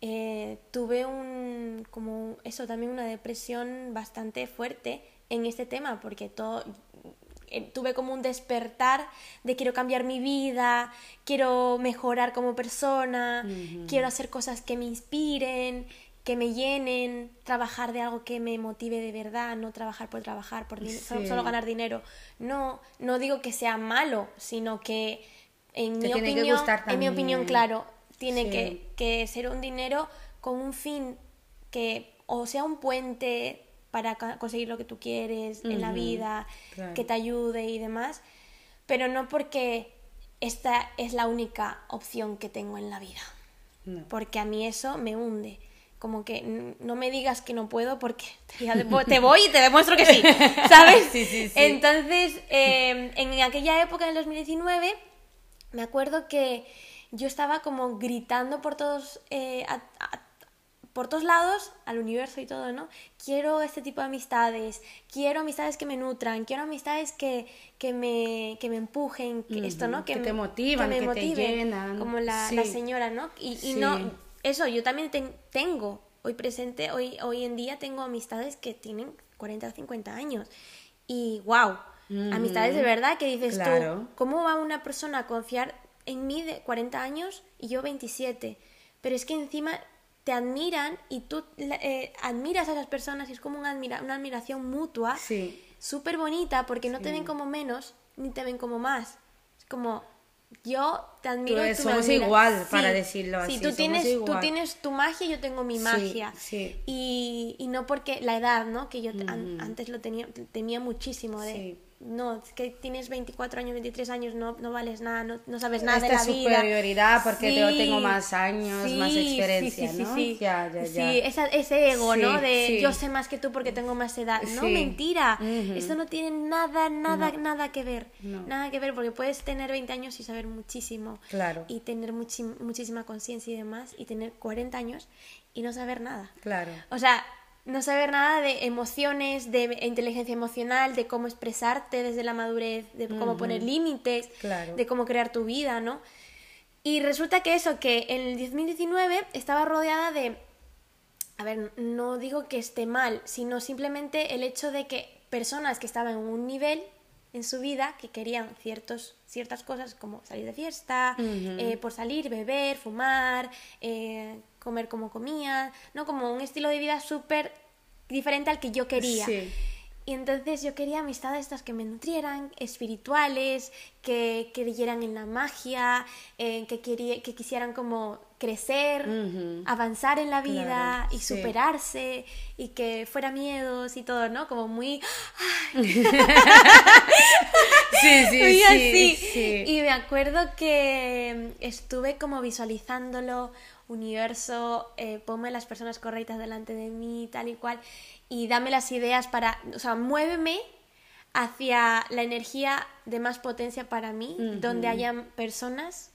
eh, tuve un, como eso, también una depresión bastante fuerte en este tema, porque todo, eh, tuve como un despertar de quiero cambiar mi vida, quiero mejorar como persona, quiero hacer cosas que me inspiren, que me llenen, trabajar de algo que me motive de verdad, no trabajar por trabajar, por solo, ganar dinero. No, no digo que sea malo, sino que en Te mi opinión, en mi opinión, claro, tiene Sí. que, que ser un dinero con un fin que o sea un puente para conseguir lo que tú quieres en la vida, claro. que te ayude y demás, pero no porque esta es la única opción que tengo en la vida, No. porque a mí eso me hunde. Como que no me digas que no puedo porque te, voy y te demuestro que sí, ¿sabes? Sí, sí, sí. Entonces, eh, en aquella época, en el 2019, me acuerdo que yo estaba como gritando por todos, eh, a- a- por todos lados, al universo y todo, ¿no? Quiero este tipo de amistades, quiero amistades que me nutran, quiero amistades que, que, me, que me empujen, que esto, ¿no? que me- te motivan, me que te motiven, llenan. Como la, Sí. la señora, ¿no? Y, y Sí. no, eso, yo también ten- tengo, hoy presente, hoy, hoy en día tengo amistades que tienen 40 o 50 años. Y wow, amistades de verdad que dices Claro. tú, ¿cómo va una persona a confiar en mí de 40 años y yo 27? Pero es que encima te admiran y tú eh, admiras a esas personas y es como una, admira- una admiración mutua Sí. súper bonita porque no te Sí. ven como menos ni te ven como más. Es como yo te admiro Tú y tú me somos admiras. igual, para decirlo sí, así, tú tienes, tú tienes tu magia y yo tengo mi Sí, magia. sí. Y, y no porque la edad, ¿no? Que yo an- antes lo tenía, temía muchísimo de... No, es que tienes 24 años, 23 años, no, no vales nada, no, no sabes nada de Esta la vida. superioridad porque yo Sí, tengo más años, más sí, experiencia, sí, ¿no? Sí, Ya, ya, Sí, ya. esa- ese ego, ¿no? De yo sé más que tú porque tengo más edad. No, mentira. Ujú. Eso no tiene nada, nada, No. nada que ver. No. Nada que ver porque puedes tener 20 años y saber muchísimo. Claro. Y tener muchísima conciencia y demás. Y tener 40 años y no saber nada. Claro. O sea, no saber nada de emociones, de inteligencia emocional, de cómo expresarte desde la madurez, de cómo poner límites, Claro. de cómo crear tu vida, ¿no? Y resulta que eso, que en el 2019 estaba rodeada de... A ver, no digo que esté mal, sino simplemente el hecho de que personas que estaban en un nivel en su vida que querían ciertos, ciertas cosas como salir de fiesta, eh, por salir, beber, fumar, eh, comer como comía, ¿no? Como un estilo de vida súper diferente al que yo quería. Sí. Y entonces yo quería amistades estas que me nutrieran, espirituales, que creyeran en la magia, eh, que, quería, que quisieran como crecer, avanzar en la vida Claro, y sí. superarse y que fuera miedos y todo, ¿no? Como muy... Sí, sí, muy sí, así. sí. Y me acuerdo que estuve como visualizándolo, universo, eh, ponme las personas correctas delante de mí, tal y cual, y dame las ideas para, o sea, muéveme hacia la energía de más potencia para mí, donde hayan personas,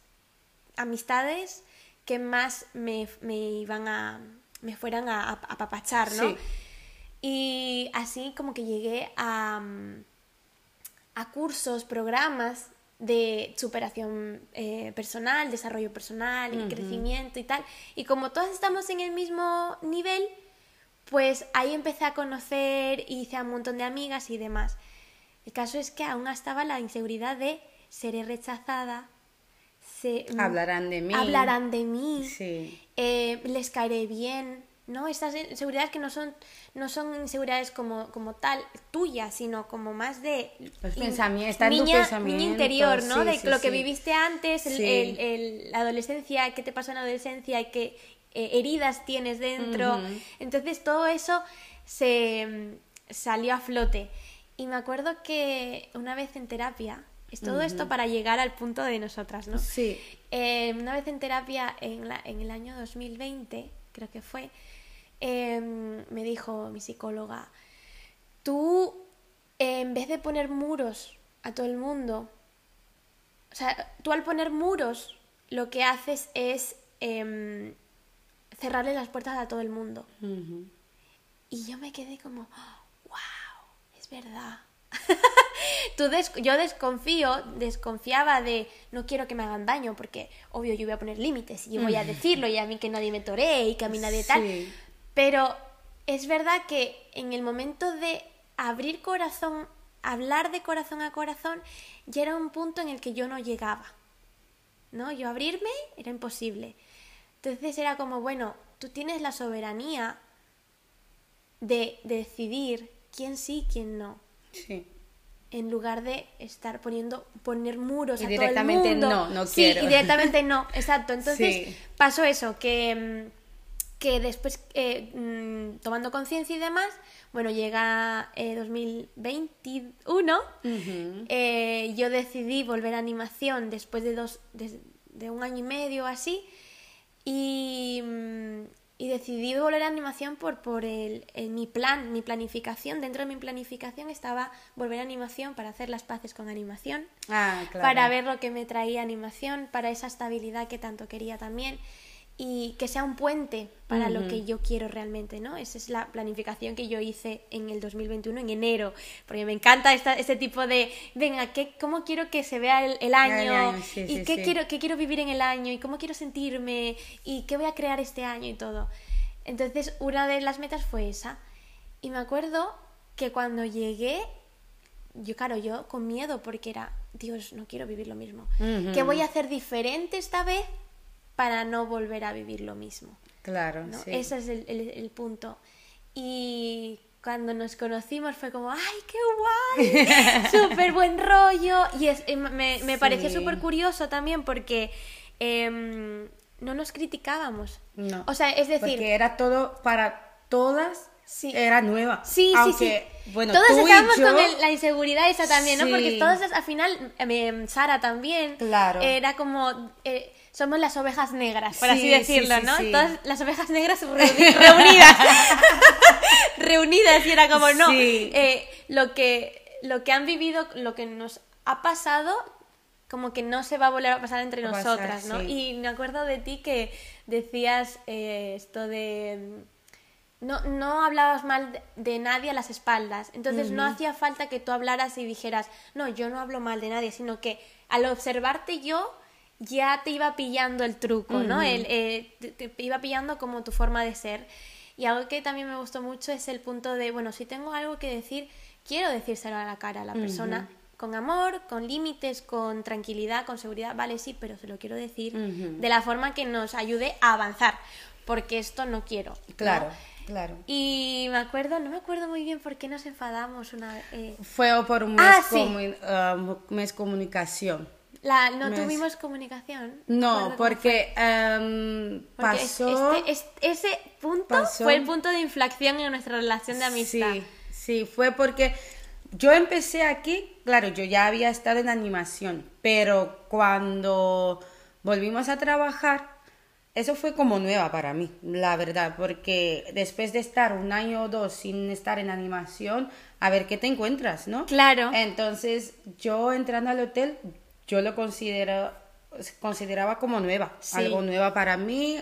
amistades que más me, me iban a, me fueran a, apapachar, ¿no? Sí. Y así como que llegué a, mm, a cursos, programas de superación eh, personal, desarrollo personal y crecimiento y tal. Y como todas estamos en el mismo nivel, pues ahí empecé a conocer, hice a un montón de amigas y demás. El caso es que aún estaba la inseguridad de seré rechazada, se, mm, hablarán de mí. Hablarán de mí. Eh, les caeré bien. ¿no? Estas inseguridades que no son, no son inseguridades como, como tal tuyas, sino como más de pensamientos, niña, niña interior, ¿no? de lo que viviste antes, la adolescencia, qué te pasó en la adolescencia y qué eh, heridas tienes dentro. Entonces todo eso se mm, salió a flote. Y me acuerdo que una vez en terapia, es todo esto para llegar al punto de nosotras, ¿no? Sí. Eh, una vez en terapia en, la, en el año 2020, creo que fue, Em, me dijo mi psicóloga, tú en vez de poner muros a todo el mundo, o sea, tú al poner muros lo que haces es em, cerrarle las puertas a todo el mundo. Y yo me quedé como, es verdad. Tú yo desconfío, desconfiaba de no quiero que me hagan daño porque obvio yo voy a poner límites y voy a decirlo y a mí que nadie me toree y que a mí nadie tal. Pero es verdad que en el momento de abrir corazón, hablar de corazón a corazón, ya era un punto en el que yo no llegaba. ¿No? Yo abrirme era imposible. Entonces era como, bueno, tú tienes la soberanía de, decidir quién sí, quién no. Sí. En lugar de estar poniendo, poner muros a todo el directamente no, no quiero. Sí, directamente no, exacto. Entonces pasó eso, que mm, que después, eh, mm, tomando conciencia y demás, bueno, llega 2021, eh, eh, yo decidí volver a animación después de, dos, de, un año y medio así, y, mm, y, decidí volver a animación por, por el, mi plan, mi planificación. Dentro de mi planificación estaba volver a animación para hacer las paces con animación, ah, para ver lo que me traía animación, para esa estabilidad que tanto quería también y que sea un puente para lo que yo quiero realmente, ¿no? Esa es la planificación que yo hice en el 2021, en enero, porque me encanta esta, este tipo de, venga, ¿qué, ¿cómo quiero que se vea el, año? ¿Y qué, Quiero, qué quiero vivir en el año? ¿Y cómo quiero sentirme? ¿Y qué voy a crear este año? Y todo. Entonces, una de las metas fue esa. Y me acuerdo que cuando llegué, yo, claro, yo con miedo, porque era, Dios, no quiero vivir lo mismo. ¿Qué voy a hacer diferente esta vez para no volver a vivir lo mismo. Claro, Ese es el, punto. Y cuando nos conocimos fue como, ¡ay, qué guay! ¡Súper buen rollo! Y me, me pareció súper curioso también porque em, no nos criticábamos. No. O sea, es decir... Porque era todo para todas Sí. Era nueva. Sí, sí, sí. Bueno, todas tú estábamos yo... con la inseguridad esa también, ¿no? Porque todas, al final, em, Sara también. Claro. Era como. Eh, somos las ovejas negras, por así decirlo, ¿no? Todas las ovejas negras reunidas. reunidas y era como, no, eh, lo, que, lo que han vivido, lo que nos ha pasado, como que no se va a volver a pasar entre nosotras, ¿no? Y me acuerdo de ti que decías eh, esto de... No, no hablabas mal de, nadie a las espaldas, entonces no hacía falta que tú hablaras y dijeras, no, yo no hablo mal de nadie, sino que al observarte yo ya te iba pillando el truco, ¿no? el, eh, te, iba pillando como tu forma de ser. Y algo que también me gustó mucho es el punto de, bueno, si tengo algo que decir, quiero decírselo a la cara a la persona. Con amor, con límites, con tranquilidad, con seguridad, vale, sí, pero se lo quiero decir de la forma que nos ayude a avanzar, porque esto no quiero. Claro. Claro. Y me acuerdo, no me acuerdo muy bien por qué nos enfadamos una eh... Fue por un mes, ah, mes comunicación. La, ¿No tuvimos comunicación? No, porque, em, pasó... Este, ese punto fue el punto de inflación en nuestra relación de amistad. Sí, sí, fue porque yo empecé aquí, claro, yo ya había estado en animación, pero cuando volvimos a trabajar, eso fue como nueva para mí, la verdad, porque después de estar un año o dos sin estar en animación, a ver qué te encuentras, ¿no? Claro. Entonces, yo entrando al hotel, yo lo considero, consideraba como nueva, algo nueva para mí.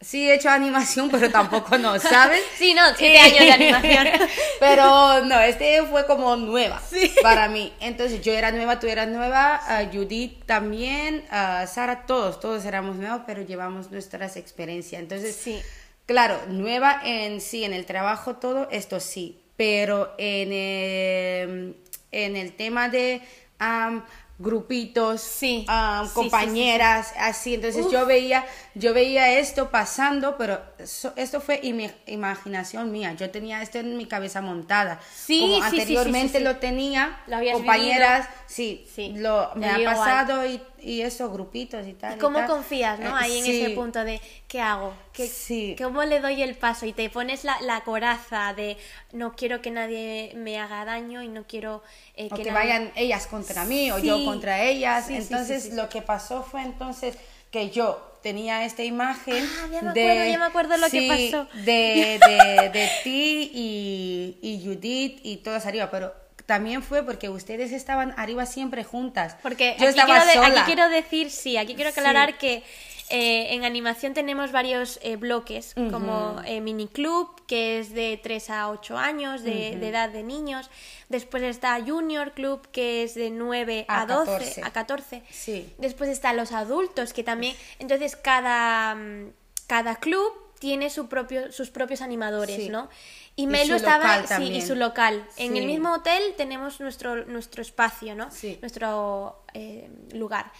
Sí, he hecho animación, pero tampoco no, ¿sabes? sí, no, siete años de animación. pero no, este fue como nueva para mí. Entonces yo era nueva, tú eras nueva, uh, Judith también, uh, Sara, todos, todos éramos nuevos, pero llevamos nuestras experiencias. Entonces, Sí. claro, nueva en sí, en el trabajo, todo esto sí, pero en, eh, en el tema de... um, grupitos, Sí. um, Sí, sí, compañeras, así. Entonces yo veía, yo veía esto pasando, pero eso- esto fue imi- imaginación mía. Yo tenía esto en mi cabeza montada. Sí, Como anteriormente lo tenía, Lo compañeras, sí, Sí, lo, me ha igual. pasado y, y eso, grupitos y tal. y ¿Cómo tal. confías, no? Eh, Ahí en sí. ese punto de ¿qué hago? ¿Qué, Sí. ¿Cómo le doy el paso? Y te pones la, la coraza de no quiero que nadie me haga daño y no quiero eh, o que, nadie- vayan ellas contra mí o yo Sí. contra ellas. Sí, sí, sí, entonces sí. lo que pasó fue entonces que yo tenía esta imagen Ah, ya me de acuerdo, ya me acuerdo lo que sí, pasó. de, de, de ti y, y Judith y todas arriba, pero también fue porque ustedes estaban arriba siempre juntas. Porque yo aquí, estaba quiero sola. aquí quiero decir, sí, aquí quiero Sí. aclarar que eh, en animación tenemos varios eh, bloques, como eh, mini club, que es de 3 a 8 años de, de edad de niños. Después está junior club, que es de 9 a, A 12, 14. a 14. Sí. Después están los adultos, que también... Entonces cada, mm, cada club tiene su propio, sus propios animadores, Sí. ¿no? Y Melu estaba... sí, y su local. En el mismo hotel tenemos nuestro, nuestro espacio, ¿no? Sí. Nuestro eh, lugar.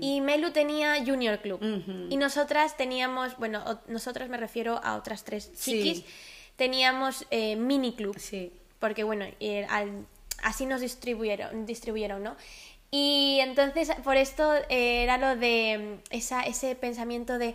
Y Melu tenía Junior Club. Y nosotras teníamos, bueno, nosotras me refiero a otras tres chiquis, teníamos eh, Mini Club. Sí. Porque, bueno, eh, al- así nos distribuyeron, distribuyeron, ¿no? Y entonces, por esto eh, era lo de esa, ese pensamiento de...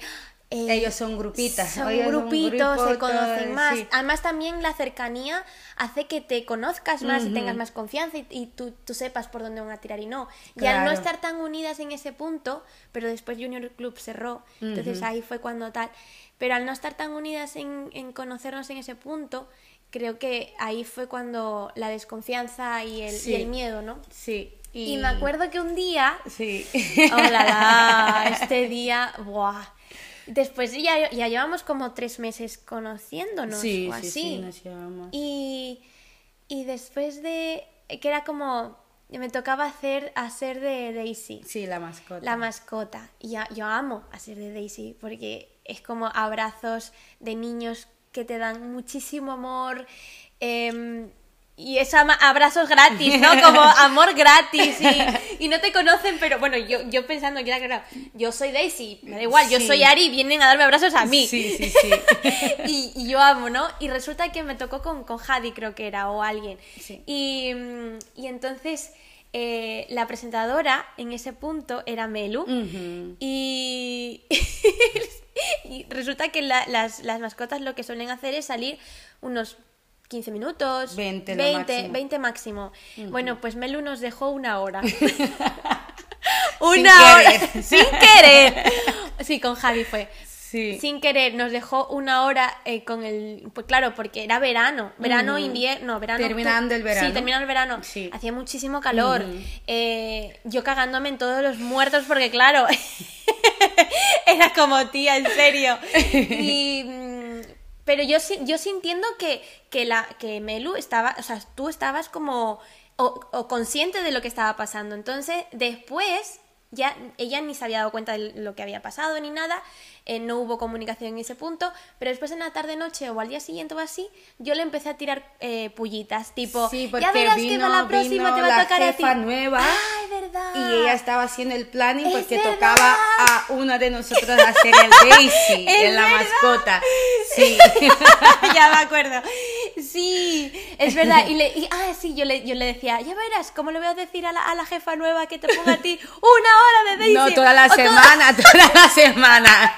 eh, Ellos son grupitas, Son ellos son grupitos, se conocen más. sí. Además, también la cercanía hace que te conozcas más y tengas más confianza y, y tú, tú sepas por dónde van a tirar y no. Y al no estar tan unidas en ese punto, pero después Junior Club cerró, entonces ahí fue cuando tal. Pero al no estar tan unidas en, en conocernos en ese punto, creo que ahí fue cuando la desconfianza y el, y Sí. el miedo, ¿no? Sí. Y... me acuerdo que un día Sí. Oh la la, este día, buah. Después ya, ya llevamos como tres meses conociéndonos Sí, o sí, así. sí, nos llevamos. Y, y después de que era como me tocaba hacer hacer de Daisy, Sí, la mascota. la mascota. Y ya- yo amo hacer de Daisy porque es como abrazos de niños que te dan muchísimo amor. em, y es abrazos gratis, ¿no? Como amor gratis y, y no te conocen, pero bueno, yo, yo pensando, ya claro, yo soy Daisy, me da igual, yo soy Ari, vienen a darme abrazos a mí. Sí, sí, sí. y, y yo amo, ¿no? Y resulta que me tocó con, con Hadi, creo que era, o alguien. Sí. Y, y entonces eh, la presentadora en ese punto era Melu. Y, y resulta que la- las, las mascotas lo que suelen hacer es salir unos 15 minutos, 20 lo 20, máximo. 20 máximo. Bueno, pues Melu nos dejó una hora. Sin una hora. querer. Sin querer. Sí, con Javi fue. Sí. Sin querer, nos dejó una hora eh, con el. Pues claro, porque era verano. Verano, invierno, verano. Terminando el verano. Sí, terminando el verano. Sí. Hacía muchísimo calor. Eh, yo cagándome en todos los muertos, porque claro. era como tía, en serio. Y. Pero yo, si- yo sintiendo que, que, la, que Melu estaba. O sea, tú estabas como. O consciente de lo que estaba pasando. Entonces, después ya ella ni se había dado cuenta de lo que había pasado ni nada, eh, no hubo comunicación en ese punto, pero después en la tarde noche o al día siguiente o así, yo le empecé a tirar eh, pullitas, tipo, Sí, porque ya verás que vino- va la próxima te va a la tocar a ti. jefa nueva. Ay, verdad. Y ella estaba haciendo el planning Es porque verdad. tocaba a una de nosotras hacer el Daisy Es en la mascota. Sí. ya me acuerdo. Sí, es verdad. Y, le, y- ah, sí, yo le, yo le decía, ya verás, ¿cómo le voy a decir a la, a la jefa nueva que te ponga a ti una hora de Daisy? No, toda la toda- semana, toda la semana.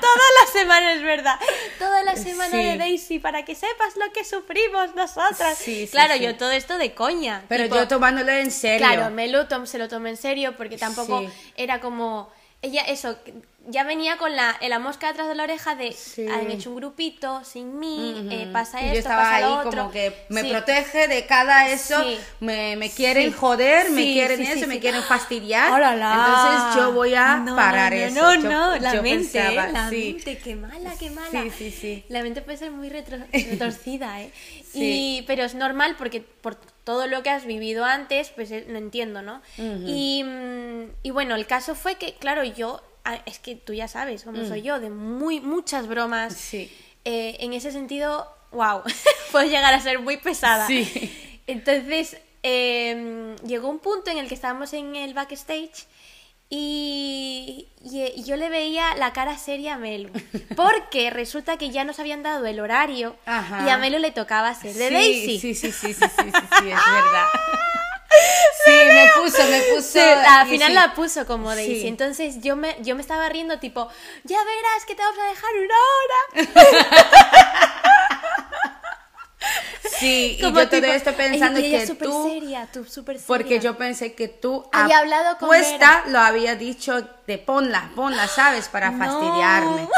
Toda la semana, es verdad. Toda la semana Sí. de Daisy para que sepas lo que sufrimos nosotras. Sí, sí, claro, yo todo esto de coña. Pero tipo, yo tomándolo en serio. Claro, me lo tom- se lo tomé en serio porque tampoco era como ella, eso, ya venía con la, la mosca detrás de la oreja de Sí. han hecho un grupito sin mí, eh, pasa esto, yo estaba pasa ahí lo otro. como que me Sí. protege de cada eso, Sí. me, me quieren joder, me quieren eso, me quieren fastidiar. ¡Oh, la, la! Entonces yo voy a No, parar no, eso. No, Yo- no, la mente, pensaba, ¿eh? la mente, qué mala, qué mala. Sí, sí, sí. La mente puede ser muy retro- retorcida, ¿eh? Y, pero es normal porque por todo lo que has vivido antes, pues eh, lo entiendo, ¿no? y, mm, y bueno, el caso fue que, claro, yo, ah, es que tú ya sabes cómo soy yo, de muy muchas bromas. Mm. Sí. Eh, en ese sentido, wow, puedo llegar a ser muy pesada. Sí. Entonces, eh, llegó un punto en el que estábamos en el backstage y, y- y yo le veía la cara seria a Melu. Porque resulta que ya nos habían dado el horario Ajá. y a Melu le tocaba ser de sí, Daisy. Sí, sí, sí, sí, sí, sí, sí, es verdad. Sí, me puso, me puso. Sí, al final sí. la puso como Daisy. Sí. Entonces yo me, yo me estaba riendo tipo, ya verás que te vamos a dejar una hora. Sí, y yo todo esto pensando ella que súper tú. seria, tú súper seria. Porque yo pensé que tú Había hablado con apuesta lo había dicho de ponla, ponla, ¿sabes? Para No. fastidiarme.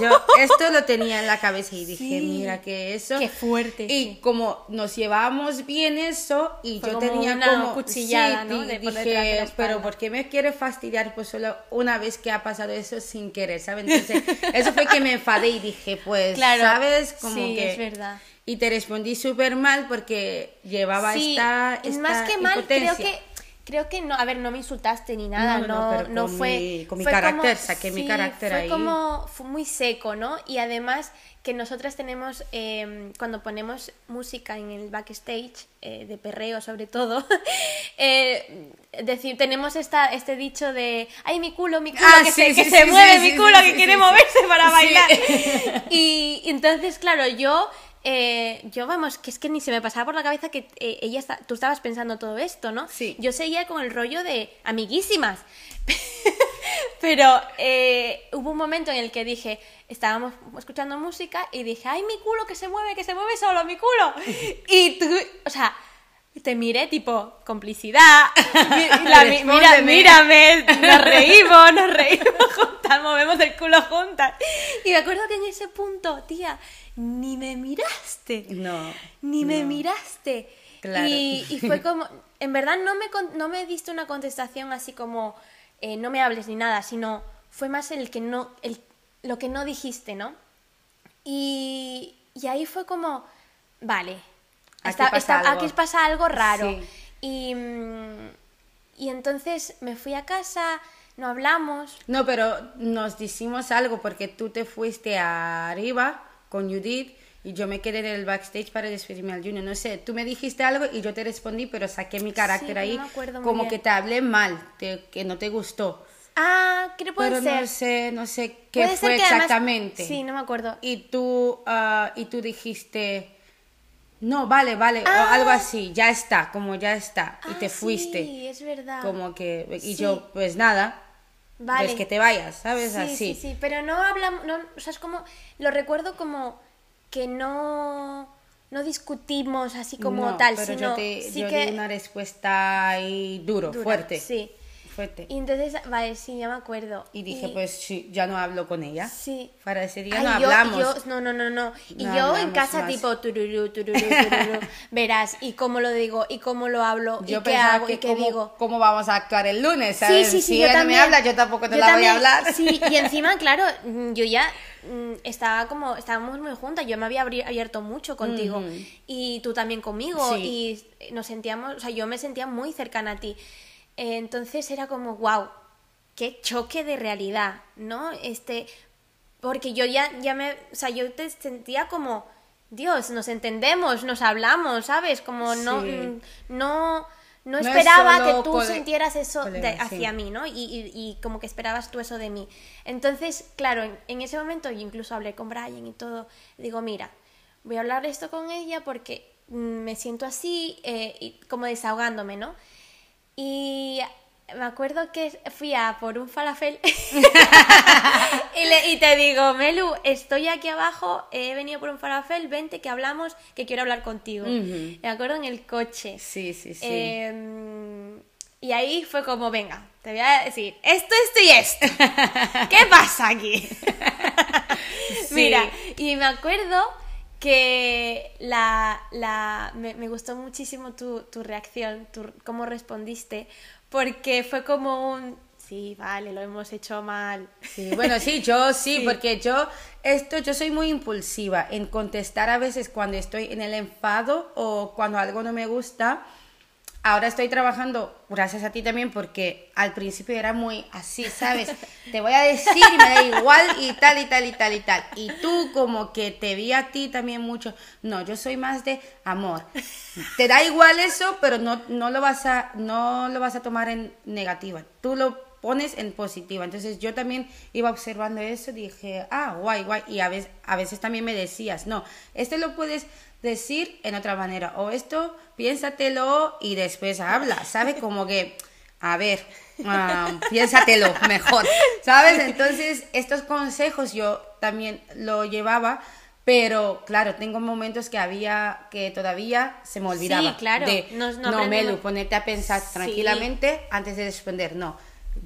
Yo esto lo tenía en la cabeza y dije, Sí. mira que eso. Qué fuerte, Y sí. como nos llevábamos bien eso y Fue yo como tenía una como cuchillada, sí, ¿no? De dije, de pero ¿por qué me quiere fastidiar pues solo una vez que ha pasado eso sin querer, ¿sabes? Entonces, eso fue que me enfadé y dije, pues, Claro, ¿sabes? Como sí, que es verdad. Y te respondí súper mal porque llevaba Sí, esta, es esta más que mal, creo que creo que no, a ver, no me insultaste ni nada, No, no, no, no, pero con fue mi- con mi fue carácter, saqué mi carácter fue ahí. como fue muy seco, ¿no? Y además que nosotras tenemos eh, cuando ponemos música en el backstage eh, de perreo sobre todo, eh, decir tenemos esta este dicho de ay mi culo, mi culo Ah, que, sí, se, que se mueve, mi culo que quiere moverse para bailar. Y entonces, claro, yo, eh, yo vamos, que es que ni se me pasaba por la cabeza que eh, ella está, tú estabas pensando todo esto, ¿no? Sí. Yo seguía con el rollo de amiguísimas. Pero eh, hubo un momento en el que dije, estábamos escuchando música y dije, ay, mi culo que se mueve, que se mueve solo, mi culo. Y tú, o sea, te miré tipo, complicidad. La mi- mira, mírame, nos reímos, nos reímos juntas, movemos el culo juntas. Y me acuerdo que en ese punto, tía, ni me miraste. No, Ni me no. miraste. Claro. Y, y fue como, en verdad no me, no me diste una contestación así como, eh, no me hables ni nada, sino fue más el que no, el, lo que no dijiste, ¿no? Y, y ahí fue como, vale, Aquí está- pasa está- algo. aquí pasa algo raro. Sí. Y, mm, y entonces me fui a casa, no hablamos. No, pero nos decimos algo porque tú te fuiste arriba con Judith y yo me quedé en el backstage para despedirme al Junior. No sé, tú me dijiste algo y yo te respondí, pero saqué mi carácter no ahí muy como bien. que te hablé mal, te- que no te gustó. Ah, ¿qué puede pero ser? no sé, no sé qué Puede fue que además- exactamente. Sí, no me acuerdo. Y tú, ah, y tú dijiste, no, vale, vale, o Ah. algo así, ya está, como ya está, y Ah, te fuiste. Sí, es verdad. Como que, y Sí. yo, pues nada, Vale. pues que te vayas, ¿sabes? Sí, Así. sí, sí, pero no hablamos, no, o sea, es como, lo recuerdo como que no, no discutimos así como No, tal, pero sino yo, te, sí yo que... di una respuesta ahí duro, dura, fuerte. Sí. Fuerte. Y entonces, vale, sí, ya me acuerdo. Y dije, pues sí, ya no hablo con ella. Sí. Para ese día Ay, no yo- hablamos. yo- no, no, no, no. Y No yo en casa más. tipo tururú, tururú, tururú, verás, y cómo lo digo, y cómo lo hablo, Yo y qué hago, que y qué cómo, digo. cómo vamos a actuar el lunes, ¿sabes? Sí, sí, sí, si yo ella también. no me habla, yo tampoco te Yo la también, voy a hablar. Sí, y encima, claro, mm, yo ya mm, estaba como, estábamos muy juntas, yo me había abierto mucho contigo y tú también conmigo Sí. y nos sentíamos, o sea, yo me sentía muy cercana a ti. Entonces era como, wow, qué choque de realidad, ¿no? Este, porque yo ya, ya me, o sea, yo te sentía como, Dios, nos entendemos, nos hablamos, ¿sabes? Como no, Sí. mm, no, no es esperaba que tú sintieras eso de- colega, sí. hacia mí, ¿no? Y, y- y como que esperabas tú eso de mí. Entonces, claro, en, en ese momento yo incluso hablé con Brian y todo. Digo, mira, voy a hablar esto con ella porque mm, me siento así, eh, y como desahogándome, ¿no? Y me acuerdo que fui a por un falafel y, le- y te digo, Melu, estoy aquí abajo, he venido por un falafel, vente que hablamos, que quiero hablar contigo. Me acuerdo en el coche. Sí, sí, sí. Eh, Y ahí fue como, venga, te voy a decir esto, esto y esto. ¿Qué pasa aquí? Mira, y me acuerdo que la, la, me, me gustó muchísimo tu, tu reacción, tu, cómo respondiste, porque fue como un, sí, vale, lo hemos hecho mal. Sí, bueno, sí, yo sí, porque yo esto yo soy muy impulsiva en contestar a veces cuando estoy en el enfado o cuando algo no me gusta. Ahora estoy trabajando, gracias a ti también, porque al principio era muy así, ¿sabes? Te voy a decir y me da igual y tal y tal y tal y tal. Y tú como que te vi a ti también mucho. No, yo soy más de amor. Te da igual eso, pero no, no, lo, vas a, no lo vas a tomar en negativa. Tú lo pones en positiva. Entonces yo también iba observando eso, dije, ah, guay, guay. Y a veces, a veces también me decías, no, este lo puedes decir en otra manera. O esto, piénsatelo y después habla, ¿sabes? Como que, a ver, ah, piénsatelo mejor, ¿sabes? Entonces, estos consejos yo también lo llevaba. Pero claro, tengo momentos que había que todavía se me olvidaba. Sí, claro. De, no, no, no Melu, ponerte a pensar Sí. tranquilamente antes de responder. No,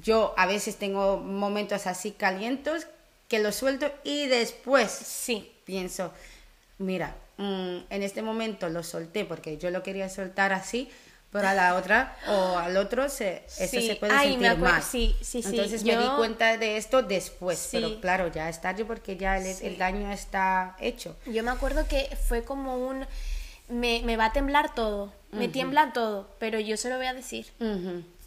yo a veces tengo momentos así calientos que lo suelto y después Sí, pienso, mira, mm, en este momento lo solté porque yo lo quería soltar así, pero a la otra o al otro se, esto Sí. se puede Ay, sentir mal. sí. Entonces me di cuenta de esto después, pero claro, ya es tarde porque ya el, el daño está hecho. Yo me acuerdo que fue como un... Me, me va a temblar todo, me tiembla todo, pero yo se lo voy a decir.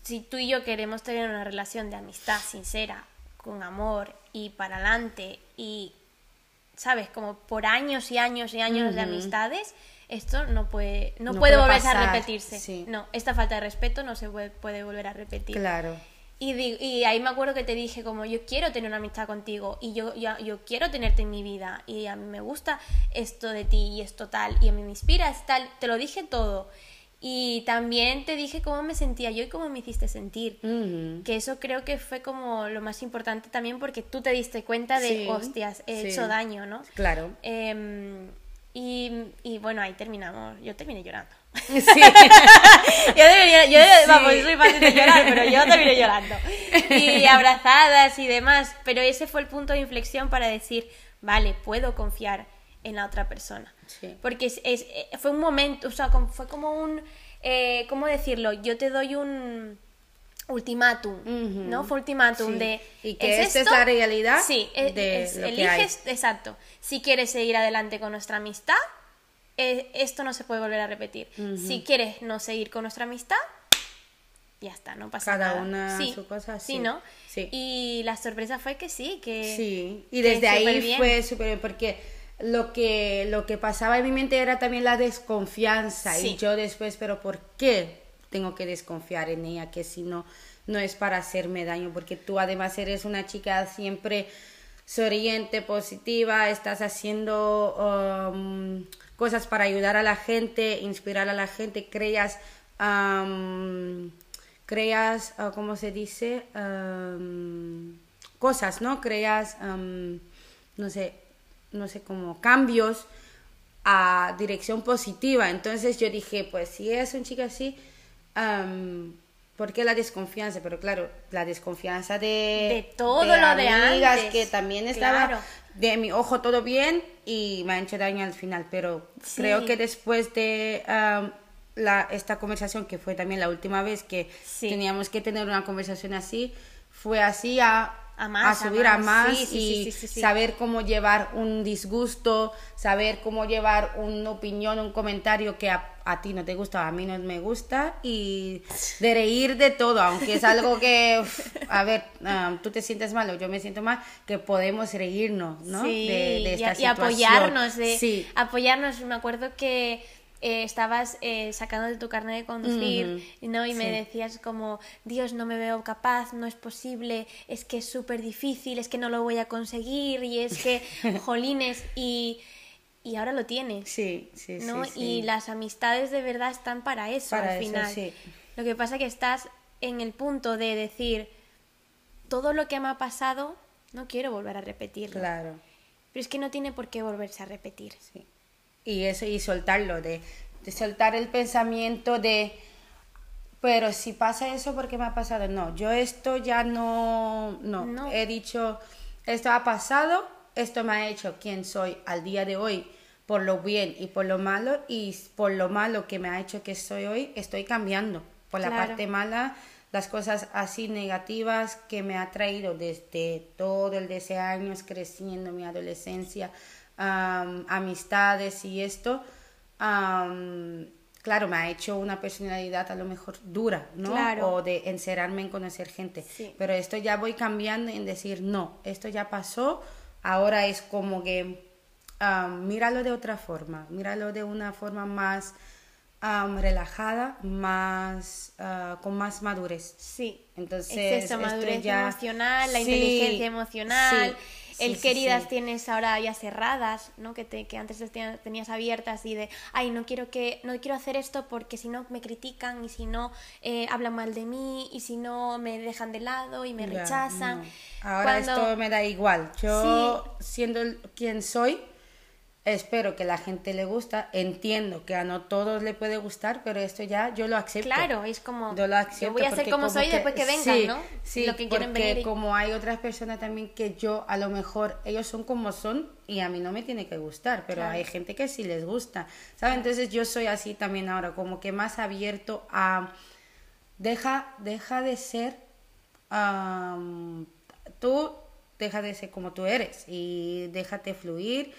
Si tú y yo queremos tener una relación de amistad sincera, con amor y para adelante y, ¿sabes? Como por años y años y años de amistades, esto no puede, no, No puede puede volverse a repetirse. sí. No, esta falta de respeto no se puede, puede volver a repetir. Claro. Y, ahí me acuerdo que te dije como yo quiero tener una amistad contigo y yo, yo, yo quiero tenerte en mi vida y a mí me gusta esto de ti y esto tal y a mí me inspira es tal, te lo dije todo. Y también te dije cómo me sentía yo y cómo me hiciste sentir. Que eso creo que fue como lo más importante también porque tú te diste cuenta de, Sí, hostias, he sí. hecho daño, ¿no? Claro. Em, y, y bueno, ahí terminamos. Yo terminé llorando. Sí. yo debería, yo, Sí. vamos, yo soy fácil de llorar, pero yo terminé llorando. Y abrazadas y demás. Pero ese fue el punto de inflexión para decir, vale, puedo confiar en la otra persona. Sí. Porque es, es- eh, fue un momento, o sea, fue como un, eh, ¿cómo decirlo? Yo te doy un ultimátum, Ujú. ¿no? Fue ultimátum Sí. de... Y que esta es la realidad Sí, e- de es- lo que eliges, exacto. Si quieres seguir adelante con nuestra amistad, eh, esto no se puede volver a repetir. Si quieres no seguir con nuestra amistad, ya está, no pasa Cada nada. una sí, su cosa, Sí, sí. ¿no? Sí. Y la sorpresa fue que sí, que... Sí, y desde ahí fue súper bien porque lo que, lo que pasaba en mi mente era también la desconfianza Sí. y yo después, pero ¿por qué tengo que desconfiar en ella? Que si no, no es para hacerme daño, porque tú además eres una chica siempre sonriente, positiva, estás haciendo um, cosas para ayudar a la gente, inspirar a la gente, creas... um, creas, ah, ¿cómo se dice? Am, cosas, ¿no? Creas, am, no sé, no sé, como cambios a dirección positiva. Entonces yo dije, pues si es un chico así, am, ¿por qué la desconfianza? Pero claro, la desconfianza de, De todo lo de amigas antes, que también estaba claro. de mi ojo todo bien y me ha hecho daño al final, pero Sí. creo que después de am, la, esta conversación, que fue también la última vez que Sí. teníamos que tener una conversación así, fue así a, A más, a subir a más. más Sí, sí, y sí, sí, saber cómo llevar un disgusto, saber cómo llevar una opinión, un comentario que a, a ti no te gusta, a mí no me gusta y de reír de todo, aunque es algo que, uf, a ver, ah, tú te sientes mal o yo me siento mal, que podemos reírnos, ¿no? Sí, de, de y, esta a- y situación. apoyarnos, de, apoyarnos. Me acuerdo que eh, estabas eh, sacando de tu carnet de conducir, ¿no? Y me decías como, Dios, no me veo capaz, no es posible, es que es súper difícil, es que no lo voy a conseguir, y es que, jolines, y, y ahora lo tienes. Sí, sí, ¿no? sí. Y las amistades de verdad están para eso Para al eso, final. sí. Lo que pasa que estás en el punto de decir, todo lo que me ha pasado, no quiero volver a repetirlo. Claro. Pero es que no tiene por qué volverse a repetir. Sí. Y eso, y soltarlo, de, de soltar el pensamiento de pero si pasa eso, ¿por qué me ha pasado? No, yo esto ya no, no, No. he dicho, esto ha pasado, esto me ha hecho quien soy al día de hoy, por lo bien y por lo malo, y por lo malo que me ha hecho que soy hoy, estoy cambiando. Por la Claro. parte mala, las cosas así negativas que me ha traído desde todo el de ese años creciendo, mi adolescencia, am, amistades y esto, claro, me ha hecho una personalidad a lo mejor dura, ¿no? Claro. O de encerrarme en conocer gente. Sí. Pero esto ya voy cambiando en decir, no, esto ya pasó, ahora es como que míralo de otra forma, míralo de una forma más am, relajada, más ah, con más madurez. Sí. Entonces, es esto madurez ya- emocional, la Sí, inteligencia emocional, sí, el sí, sí, sí. tienes ahora ya cerradas, ¿no? Que, te, que antes tenías, abiertas y de, ay, no quiero que no quiero hacer esto porque si no me critican y si no eh, hablan mal de mí y si no me dejan de lado y me Ya, rechazan. no. Ahora Cuando- esto me da igual. Yo, siendo el- quien soy, espero que la gente le gusta. Entiendo que a no todos le puede gustar, pero esto ya yo lo acepto. Claro, es como, Yo lo yo acepto voy a ser como soy que- después que vengan, sí, ¿no? Sí, Lo que quieren porque venir y- como hay otras personas también que yo, a lo mejor, ellos son como son y a mí no me tiene que gustar, pero Claro. hay gente que sí les gusta, ¿sabes? Entonces yo soy así también ahora, como que más abierto a... Deja, deja de ser... am, tú deja de ser como tú eres y déjate fluir,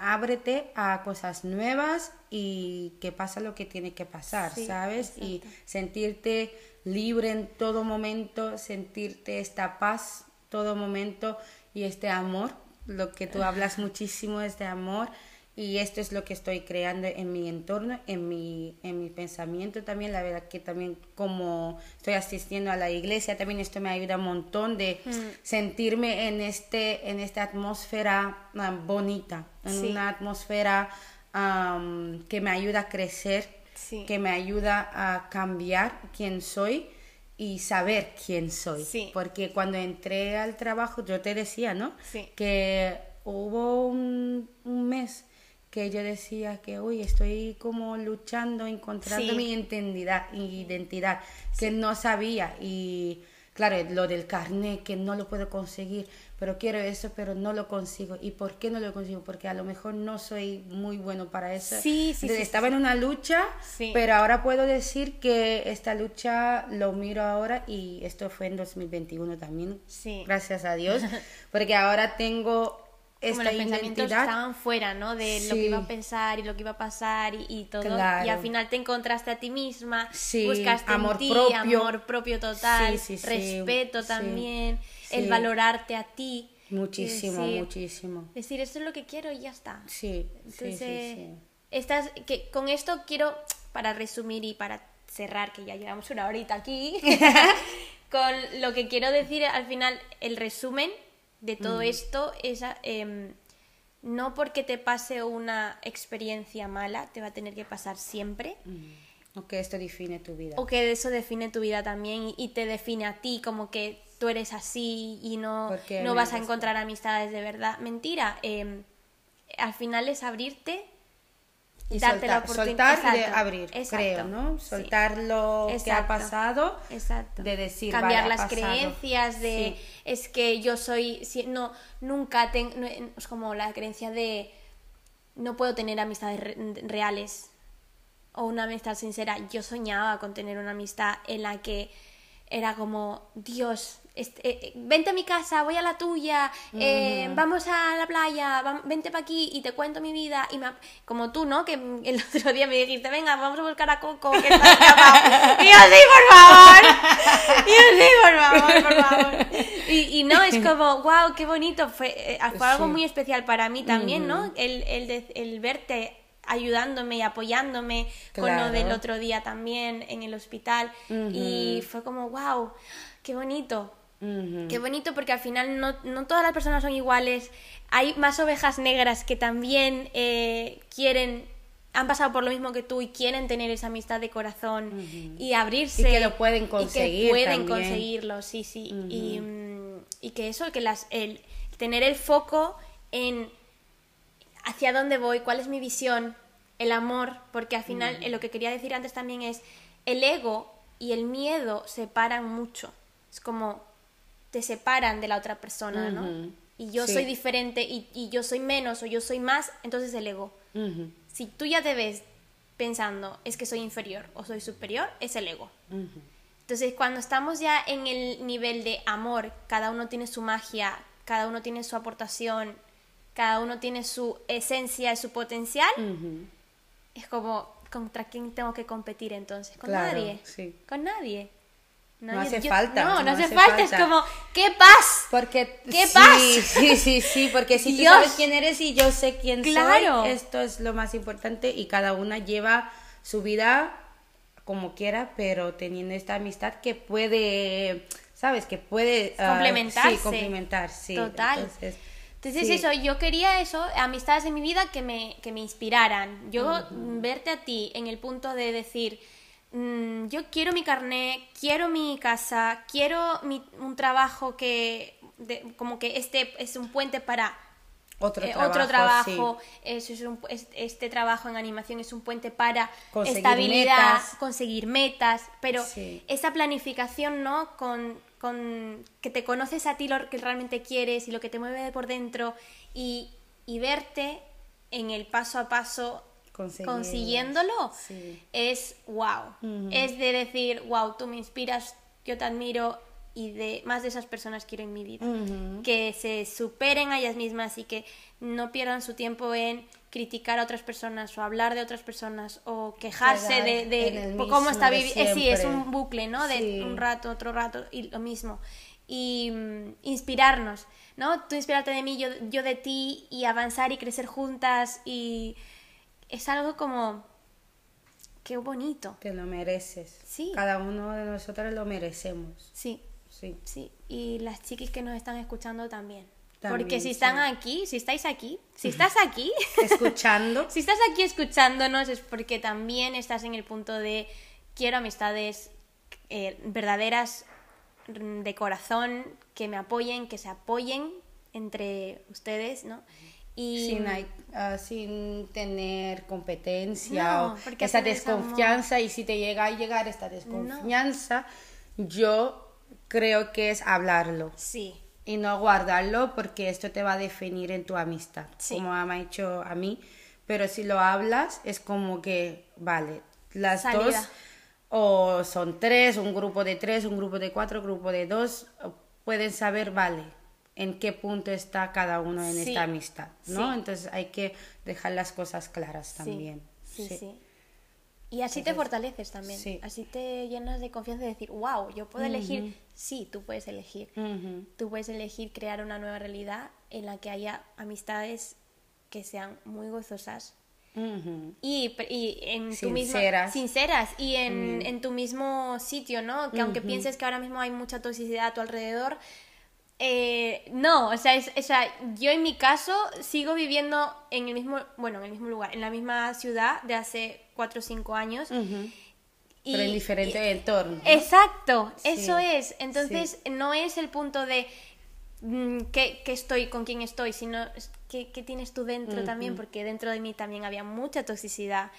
ábrete a cosas nuevas y que pasa lo que tiene que pasar, Sí, ¿sabes? Y sentirte libre en todo momento, sentirte esta paz todo momento y este amor, lo que tú hablas muchísimo es de amor y esto es lo que estoy creando en mi entorno, en mi, en mi pensamiento también, la verdad que también como estoy asistiendo a la iglesia, también esto me ayuda un montón de sentirme en, este, en esta atmósfera ah, bonita, en Sí. una atmósfera am, que me ayuda a crecer, Sí. que me ayuda a cambiar quién soy y saber quién soy. Sí. Porque cuando entré al trabajo, yo te decía, ¿no? Que hubo un, un mes que yo decía que, uy, estoy como luchando, encontrando Sí. mi identidad, identidad que no sabía. Y claro, lo del carnet, que no lo puedo conseguir, pero quiero eso, pero no lo consigo. ¿Y por qué no lo consigo? Porque a lo mejor no soy muy bueno para eso. Sí, sí, sí, estaba en una lucha, Sí. pero ahora puedo decir que esta lucha lo miro ahora y esto fue en 2021 también. Sí. Gracias a Dios, porque ahora tengo como esta los pensamientos identidad. estaban fuera, ¿no? De lo Sí. que iba a pensar y lo que iba a pasar y, y todo. Claro. Y al final te encontraste a ti misma, Sí, buscaste amor en ti propio. amor propio total, Sí, sí, sí, respeto también, el valorarte a ti. Muchísimo, decir, muchísimo. Decir, esto es lo que quiero y ya está. Sí, Entonces. Estas, que, con esto quiero, para resumir y para cerrar, que ya llevamos una horita aquí, con lo que quiero decir al final, el resumen de todo Mm. esto es, em, no porque te pase una experiencia mala, te va a tener que pasar siempre, O que esto define tu vida. o que eso define tu vida también y, te define a ti como que tú eres así y no, no vas a encontrar amistades de verdad. Mentira, em, al final es abrirte y darte la soltar, oportunidad. soltar y de abrir, exacto, creo, ¿no? sí. Soltar lo que ha pasado, Exacto. de decir, cambiar vale, las pasado. creencias de Sí. Es que yo soy si- no nunca tengo es como la creencia de no puedo tener amistades re- reales o una amistad sincera. Yo soñaba con tener una amistad en la que era como Dios este, eh, vente a mi casa, voy a la tuya, eh, vamos a la playa, vam- vente para aquí y te cuento mi vida. Y me como tú, ¿no? Que el otro día me dijiste, venga, vamos a buscar a Coco, que está escapado. y yo, sí, por favor. Y yo, sí, por favor, por favor. Y, y no, es como, wow, qué bonito. Fue, eh, fue algo Sí. muy especial para mí también, ¿no? El, el, de- el verte ayudándome y apoyándome con lo del otro día también en el hospital. Y fue como, wow, qué bonito. Qué bonito porque al final no, no todas las personas son iguales. Hay más ovejas negras que también eh, quieren, han pasado por lo mismo que tú y quieren tener esa amistad de corazón y abrirse. Y que lo pueden y que conseguir pueden también. conseguirlo, sí, sí. y, mm, y que eso, que las, el tener el foco en hacia dónde voy, cuál es mi visión, el amor, porque al final eh, lo que quería decir antes también es el ego y el miedo separan mucho. Es como te separan de la otra persona, ¿no? Y yo Sí. soy diferente y, y yo soy menos o yo soy más, entonces el ego. Si tú ya te ves pensando es que soy inferior o soy superior, es el ego. Entonces, cuando estamos ya en el nivel de amor, cada uno tiene su magia, cada uno tiene su aportación, cada uno tiene su esencia y su potencial, es como, ¿contra quién tengo que competir entonces? Con Claro, nadie. sí. Con nadie. No hace falta, No, no, no hace, hace falta. Es como, ¿qué paz? Porque ¿Qué sí, pasa? Sí, sí, sí, porque si Dios. tú sabes quién eres y yo sé quién Claro. soy, esto es lo más importante y cada una lleva su vida como quiera, pero teniendo esta amistad que puede, ¿sabes? Que puede ah, Complementarse. sí, complementar, sí. Total. Entonces, Entonces sí. eso, yo quería eso, amistades en mi vida que me, que me inspiraran. Yo verte a ti en el punto de decir, mm, yo quiero mi carnet, quiero mi casa, quiero mi- un trabajo que, de- como que este es un puente para Otro eh, trabajo, otro trabajo, sí. eso es un- es- este trabajo en animación es un puente para Conseguir estabilidad, metas. conseguir metas, pero Sí. esa planificación, ¿no? Con, con que te conoces a ti lo que realmente quieres y lo que te mueve por dentro y, y verte en el paso a paso consiguiéndolo sí. es wow. Es de decir, wow, tú me inspiras, yo te admiro y de más de esas personas quiero en mi vida. Que se superen a ellas mismas y que no pierdan su tiempo en criticar a otras personas o hablar de otras personas o quejarse de, cómo está viviendo. sí, es un bucle, ¿no? De Sí. un rato, otro rato y lo mismo. Y mm, inspirarnos, ¿no? Tú inspirarte de mí, yo, yo de ti y avanzar y crecer juntas y es algo como... Qué bonito. Te lo mereces. Sí. Cada uno de nosotros lo merecemos. Sí, Sí. sí. Y las chiquis que nos están escuchando también. También, Porque si sí. están aquí, si estáis aquí, si estás aquí, Escuchando. si estás aquí escuchándonos es porque también estás en el punto de quiero amistades eh, verdaderas mm, de corazón, que me apoyen, que se apoyen entre ustedes, ¿no? Y sin, hay- ah, sin tener competencia No, o esa desconfianza. Y si te llega a llegar esta desconfianza yo creo que es hablarlo. Sí, y no guardarlo porque esto te va a definir en tu amistad Sí. como me ha hecho a mí. Pero si lo hablas es como que vale las Salida. dos o son tres un grupo de tres un grupo de cuatro un grupo de dos pueden saber vale en qué punto está cada uno en Sí. esta amistad no Sí. entonces hay que dejar las cosas claras también Sí, sí. Y así te fortaleces también. sí. Así te llenas de confianza de decir, wow, yo puedo elegir. Sí, tú puedes elegir. Ujú. Tú puedes elegir crear una nueva realidad en la que haya amistades que sean muy gozosas Ujú. y, y en tu misma Sinceras. sinceras y en, en tu mismo sitio, ¿no? Que aunque pienses que ahora mismo hay mucha toxicidad a tu alrededor, eh, no, o sea, es, o sea, yo en mi caso sigo viviendo en el mismo, bueno, en el mismo lugar, en la misma ciudad de hace 4 o 5 años. Y- pero en diferente y- entorno ¿no? Exacto, Sí, eso es. Entonces, no es el punto de mm, qué, qué estoy, con quién estoy, sino qué, qué tienes tú dentro también, porque dentro de mí también había mucha toxicidad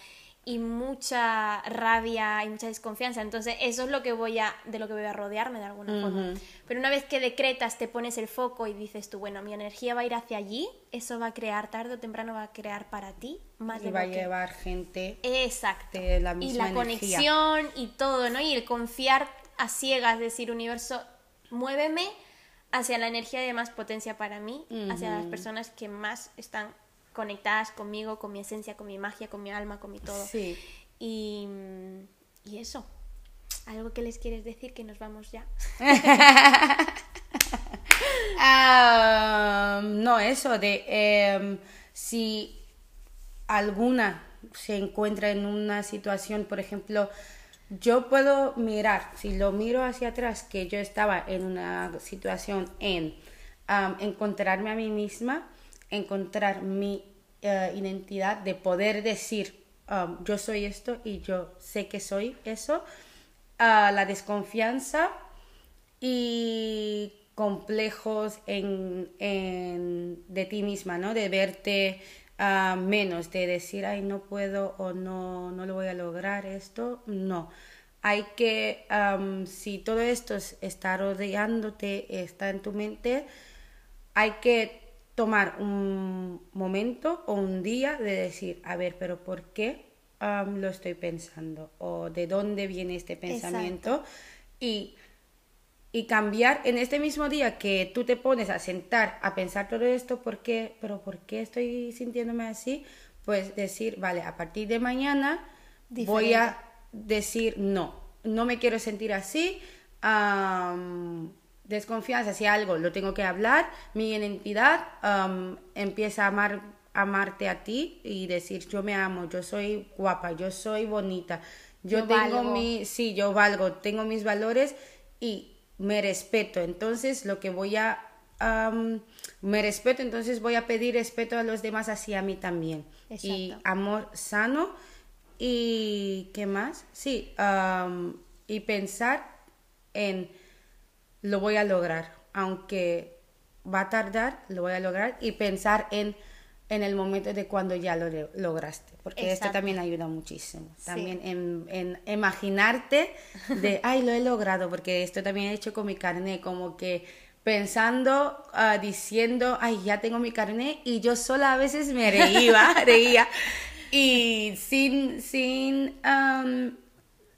y mucha rabia y mucha desconfianza. Entonces, eso es lo que voy a, de lo que voy a rodearme de alguna forma. Ujú. Pero una vez que decretas, te pones el foco y dices tú, bueno, mi energía va a ir hacia allí, eso va a crear tarde o temprano, va a crear para ti más y de va a lo que llevar gente Exacto. de la y misma la energía. conexión y todo, ¿no? Y el confiar a ciegas, decir, universo, muéveme hacia la energía de más potencia para mí, hacia las personas que más están conectadas conmigo, con mi esencia, con mi magia, con mi alma, con mi todo. Sí. Y, y eso. ¿Algo que les quieres decir que nos vamos ya? Ah, no, eso de em, si alguna se encuentra en una situación, por ejemplo, yo puedo mirar, si lo miro hacia atrás, que yo estaba en una situación en encontrarme a mí misma, encontrar mi eh, identidad, de poder decir, am, yo soy esto y yo sé que soy eso, ah, la desconfianza y complejos en, en- de ti misma, ¿no? De verte ah, menos, de decir, ay, no puedo o no, no lo voy a lograr esto, no. hay que, am, si todo esto es- está rodeándote, está en tu mente, hay que tomar un momento o un día de decir, a ver, pero ¿por qué lo estoy pensando? ¿O de dónde viene este pensamiento? Y, y cambiar en este mismo día que tú te pones a sentar a pensar todo esto, ¿por qué? ¿Pero por qué estoy sintiéndome así? Pues decir, vale, a partir de mañana voy a decir no, no me quiero sentir así. Desconfianza, si algo lo tengo que hablar, mi identidad am, empieza a amar, amarte a ti y decir yo me amo, yo soy guapa, yo soy bonita, yo, Yo tengo valgo. mi, sí, yo valgo, tengo mis valores y me respeto. Entonces lo que voy a, am, me respeto, entonces voy a pedir respeto a los demás hacia mí también. Y amor sano y ¿qué más? Sí, am, y pensar en lo voy a lograr, aunque va a tardar, lo voy a lograr y pensar en, en el momento de cuando ya lo lograste, porque esto también ayuda muchísimo. También en, en imaginarte de, ay, lo he logrado, porque esto también he hecho con mi carnet, como que pensando, ah, diciendo, ay, ya tengo mi carnet y yo sola a veces me reía, reía. Y sin, sin, am,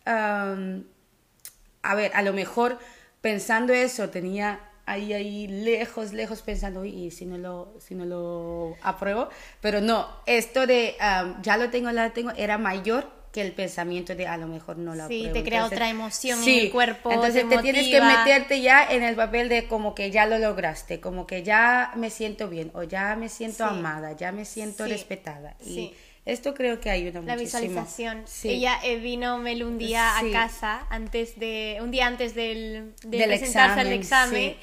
a ver, a lo mejor pensando eso tenía ahí, ahí lejos, lejos pensando, "Uy, y si no lo, si no lo apruebo, pero no, esto de am, ya lo tengo, la tengo, era mayor que el pensamiento de a lo mejor no lo Sí, apruebo. te crea Entonces, otra emoción en el cuerpo, Entonces te te, tienes que meterte ya en el papel de como que ya lo lograste, como que ya me siento bien, o ya me siento Sí. amada, ya me siento Sí. respetada. Y Sí. Esto creo que ayuda La muchísimo. visualización. Sí. Ella eh, vino Mel un día Sí. a casa antes de un día antes del, de Del presentarse al examen, examen.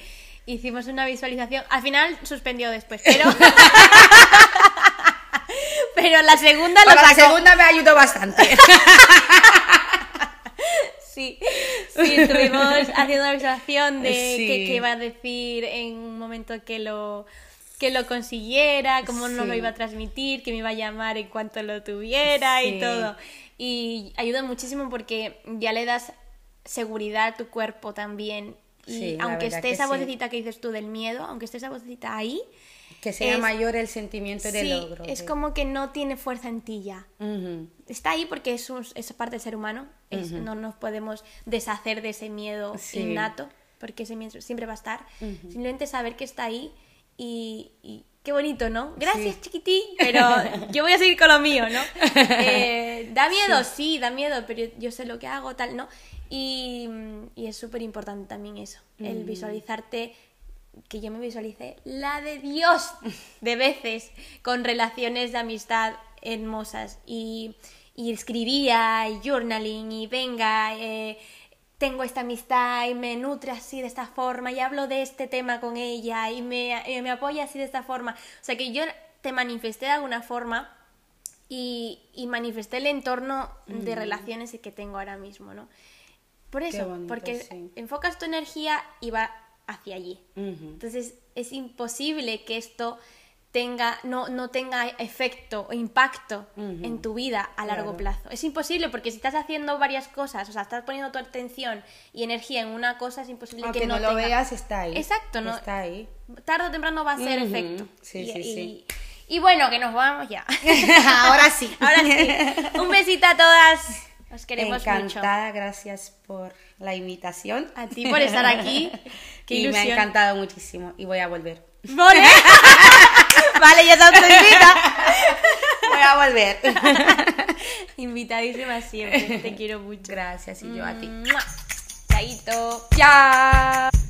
Hicimos una visualización. Al final suspendió después, pero pero la segunda lo Para la sacó. segunda me ayudó bastante. Sí, sí, estuvimos haciendo una visualización de qué, qué iba a decir en un momento que lo que lo consiguiera, cómo nos lo Sí. iba a transmitir, que me iba a llamar en cuanto lo tuviera Sí. y todo. Y ayuda muchísimo porque ya le das seguridad a tu cuerpo también. Y Sí, aunque esté esa sí. vocecita que dices tú del miedo, aunque esté esa vocecita ahí, que sea Es- mayor el sentimiento de sí, logro. es como que no tiene fuerza en ti ya Ujú. está ahí porque es, un- es parte del ser humano. es- No nos podemos deshacer de ese miedo Sí. innato, porque ese miedo siempre va a estar. Simplemente saber que está ahí y, y qué bonito, ¿no? Gracias, Sí. chiquitín, pero yo voy a seguir con lo mío, ¿no? Eh, da miedo, sí. da miedo, pero yo, sé lo que hago, tal, ¿no? Y, y es súper importante también eso, el visualizarte que yo me visualicé la de Dios de veces con relaciones de amistad hermosas y, y escribía y journaling y venga eh, tengo esta amistad y me nutre así de esta forma y hablo de este tema con ella y me, y me apoya así de esta forma o sea que yo te manifesté de alguna forma y, y manifesté el entorno de relaciones que tengo ahora mismo, ¿no? Por eso, bonito, porque sí. enfocas tu energía y va hacia allí. Entonces es imposible que esto tenga, no, no tenga efecto o impacto en tu vida a largo Claro. plazo. Es imposible porque si estás haciendo varias cosas, o sea, estás poniendo tu atención y energía en una cosa, es imposible Aunque que no, no, lo tenga- veas, está ahí. Exacto, ¿no? Está ahí. Tarde o temprano va a ser efecto. Sí, y, sí, y- sí. y bueno, que nos vamos ya. Ahora sí. Ahora sí. Un besito a todas. Os queremos mucho. Encantada, gracias por la invitación. A ti por estar aquí. Qué y me ha encantado muchísimo y voy a volver. ¿Vale? vale, ya te autoinvita. Voy a volver. Invitadísima siempre. Te quiero mucho. Gracias y yo a ti. Chaito. Chao.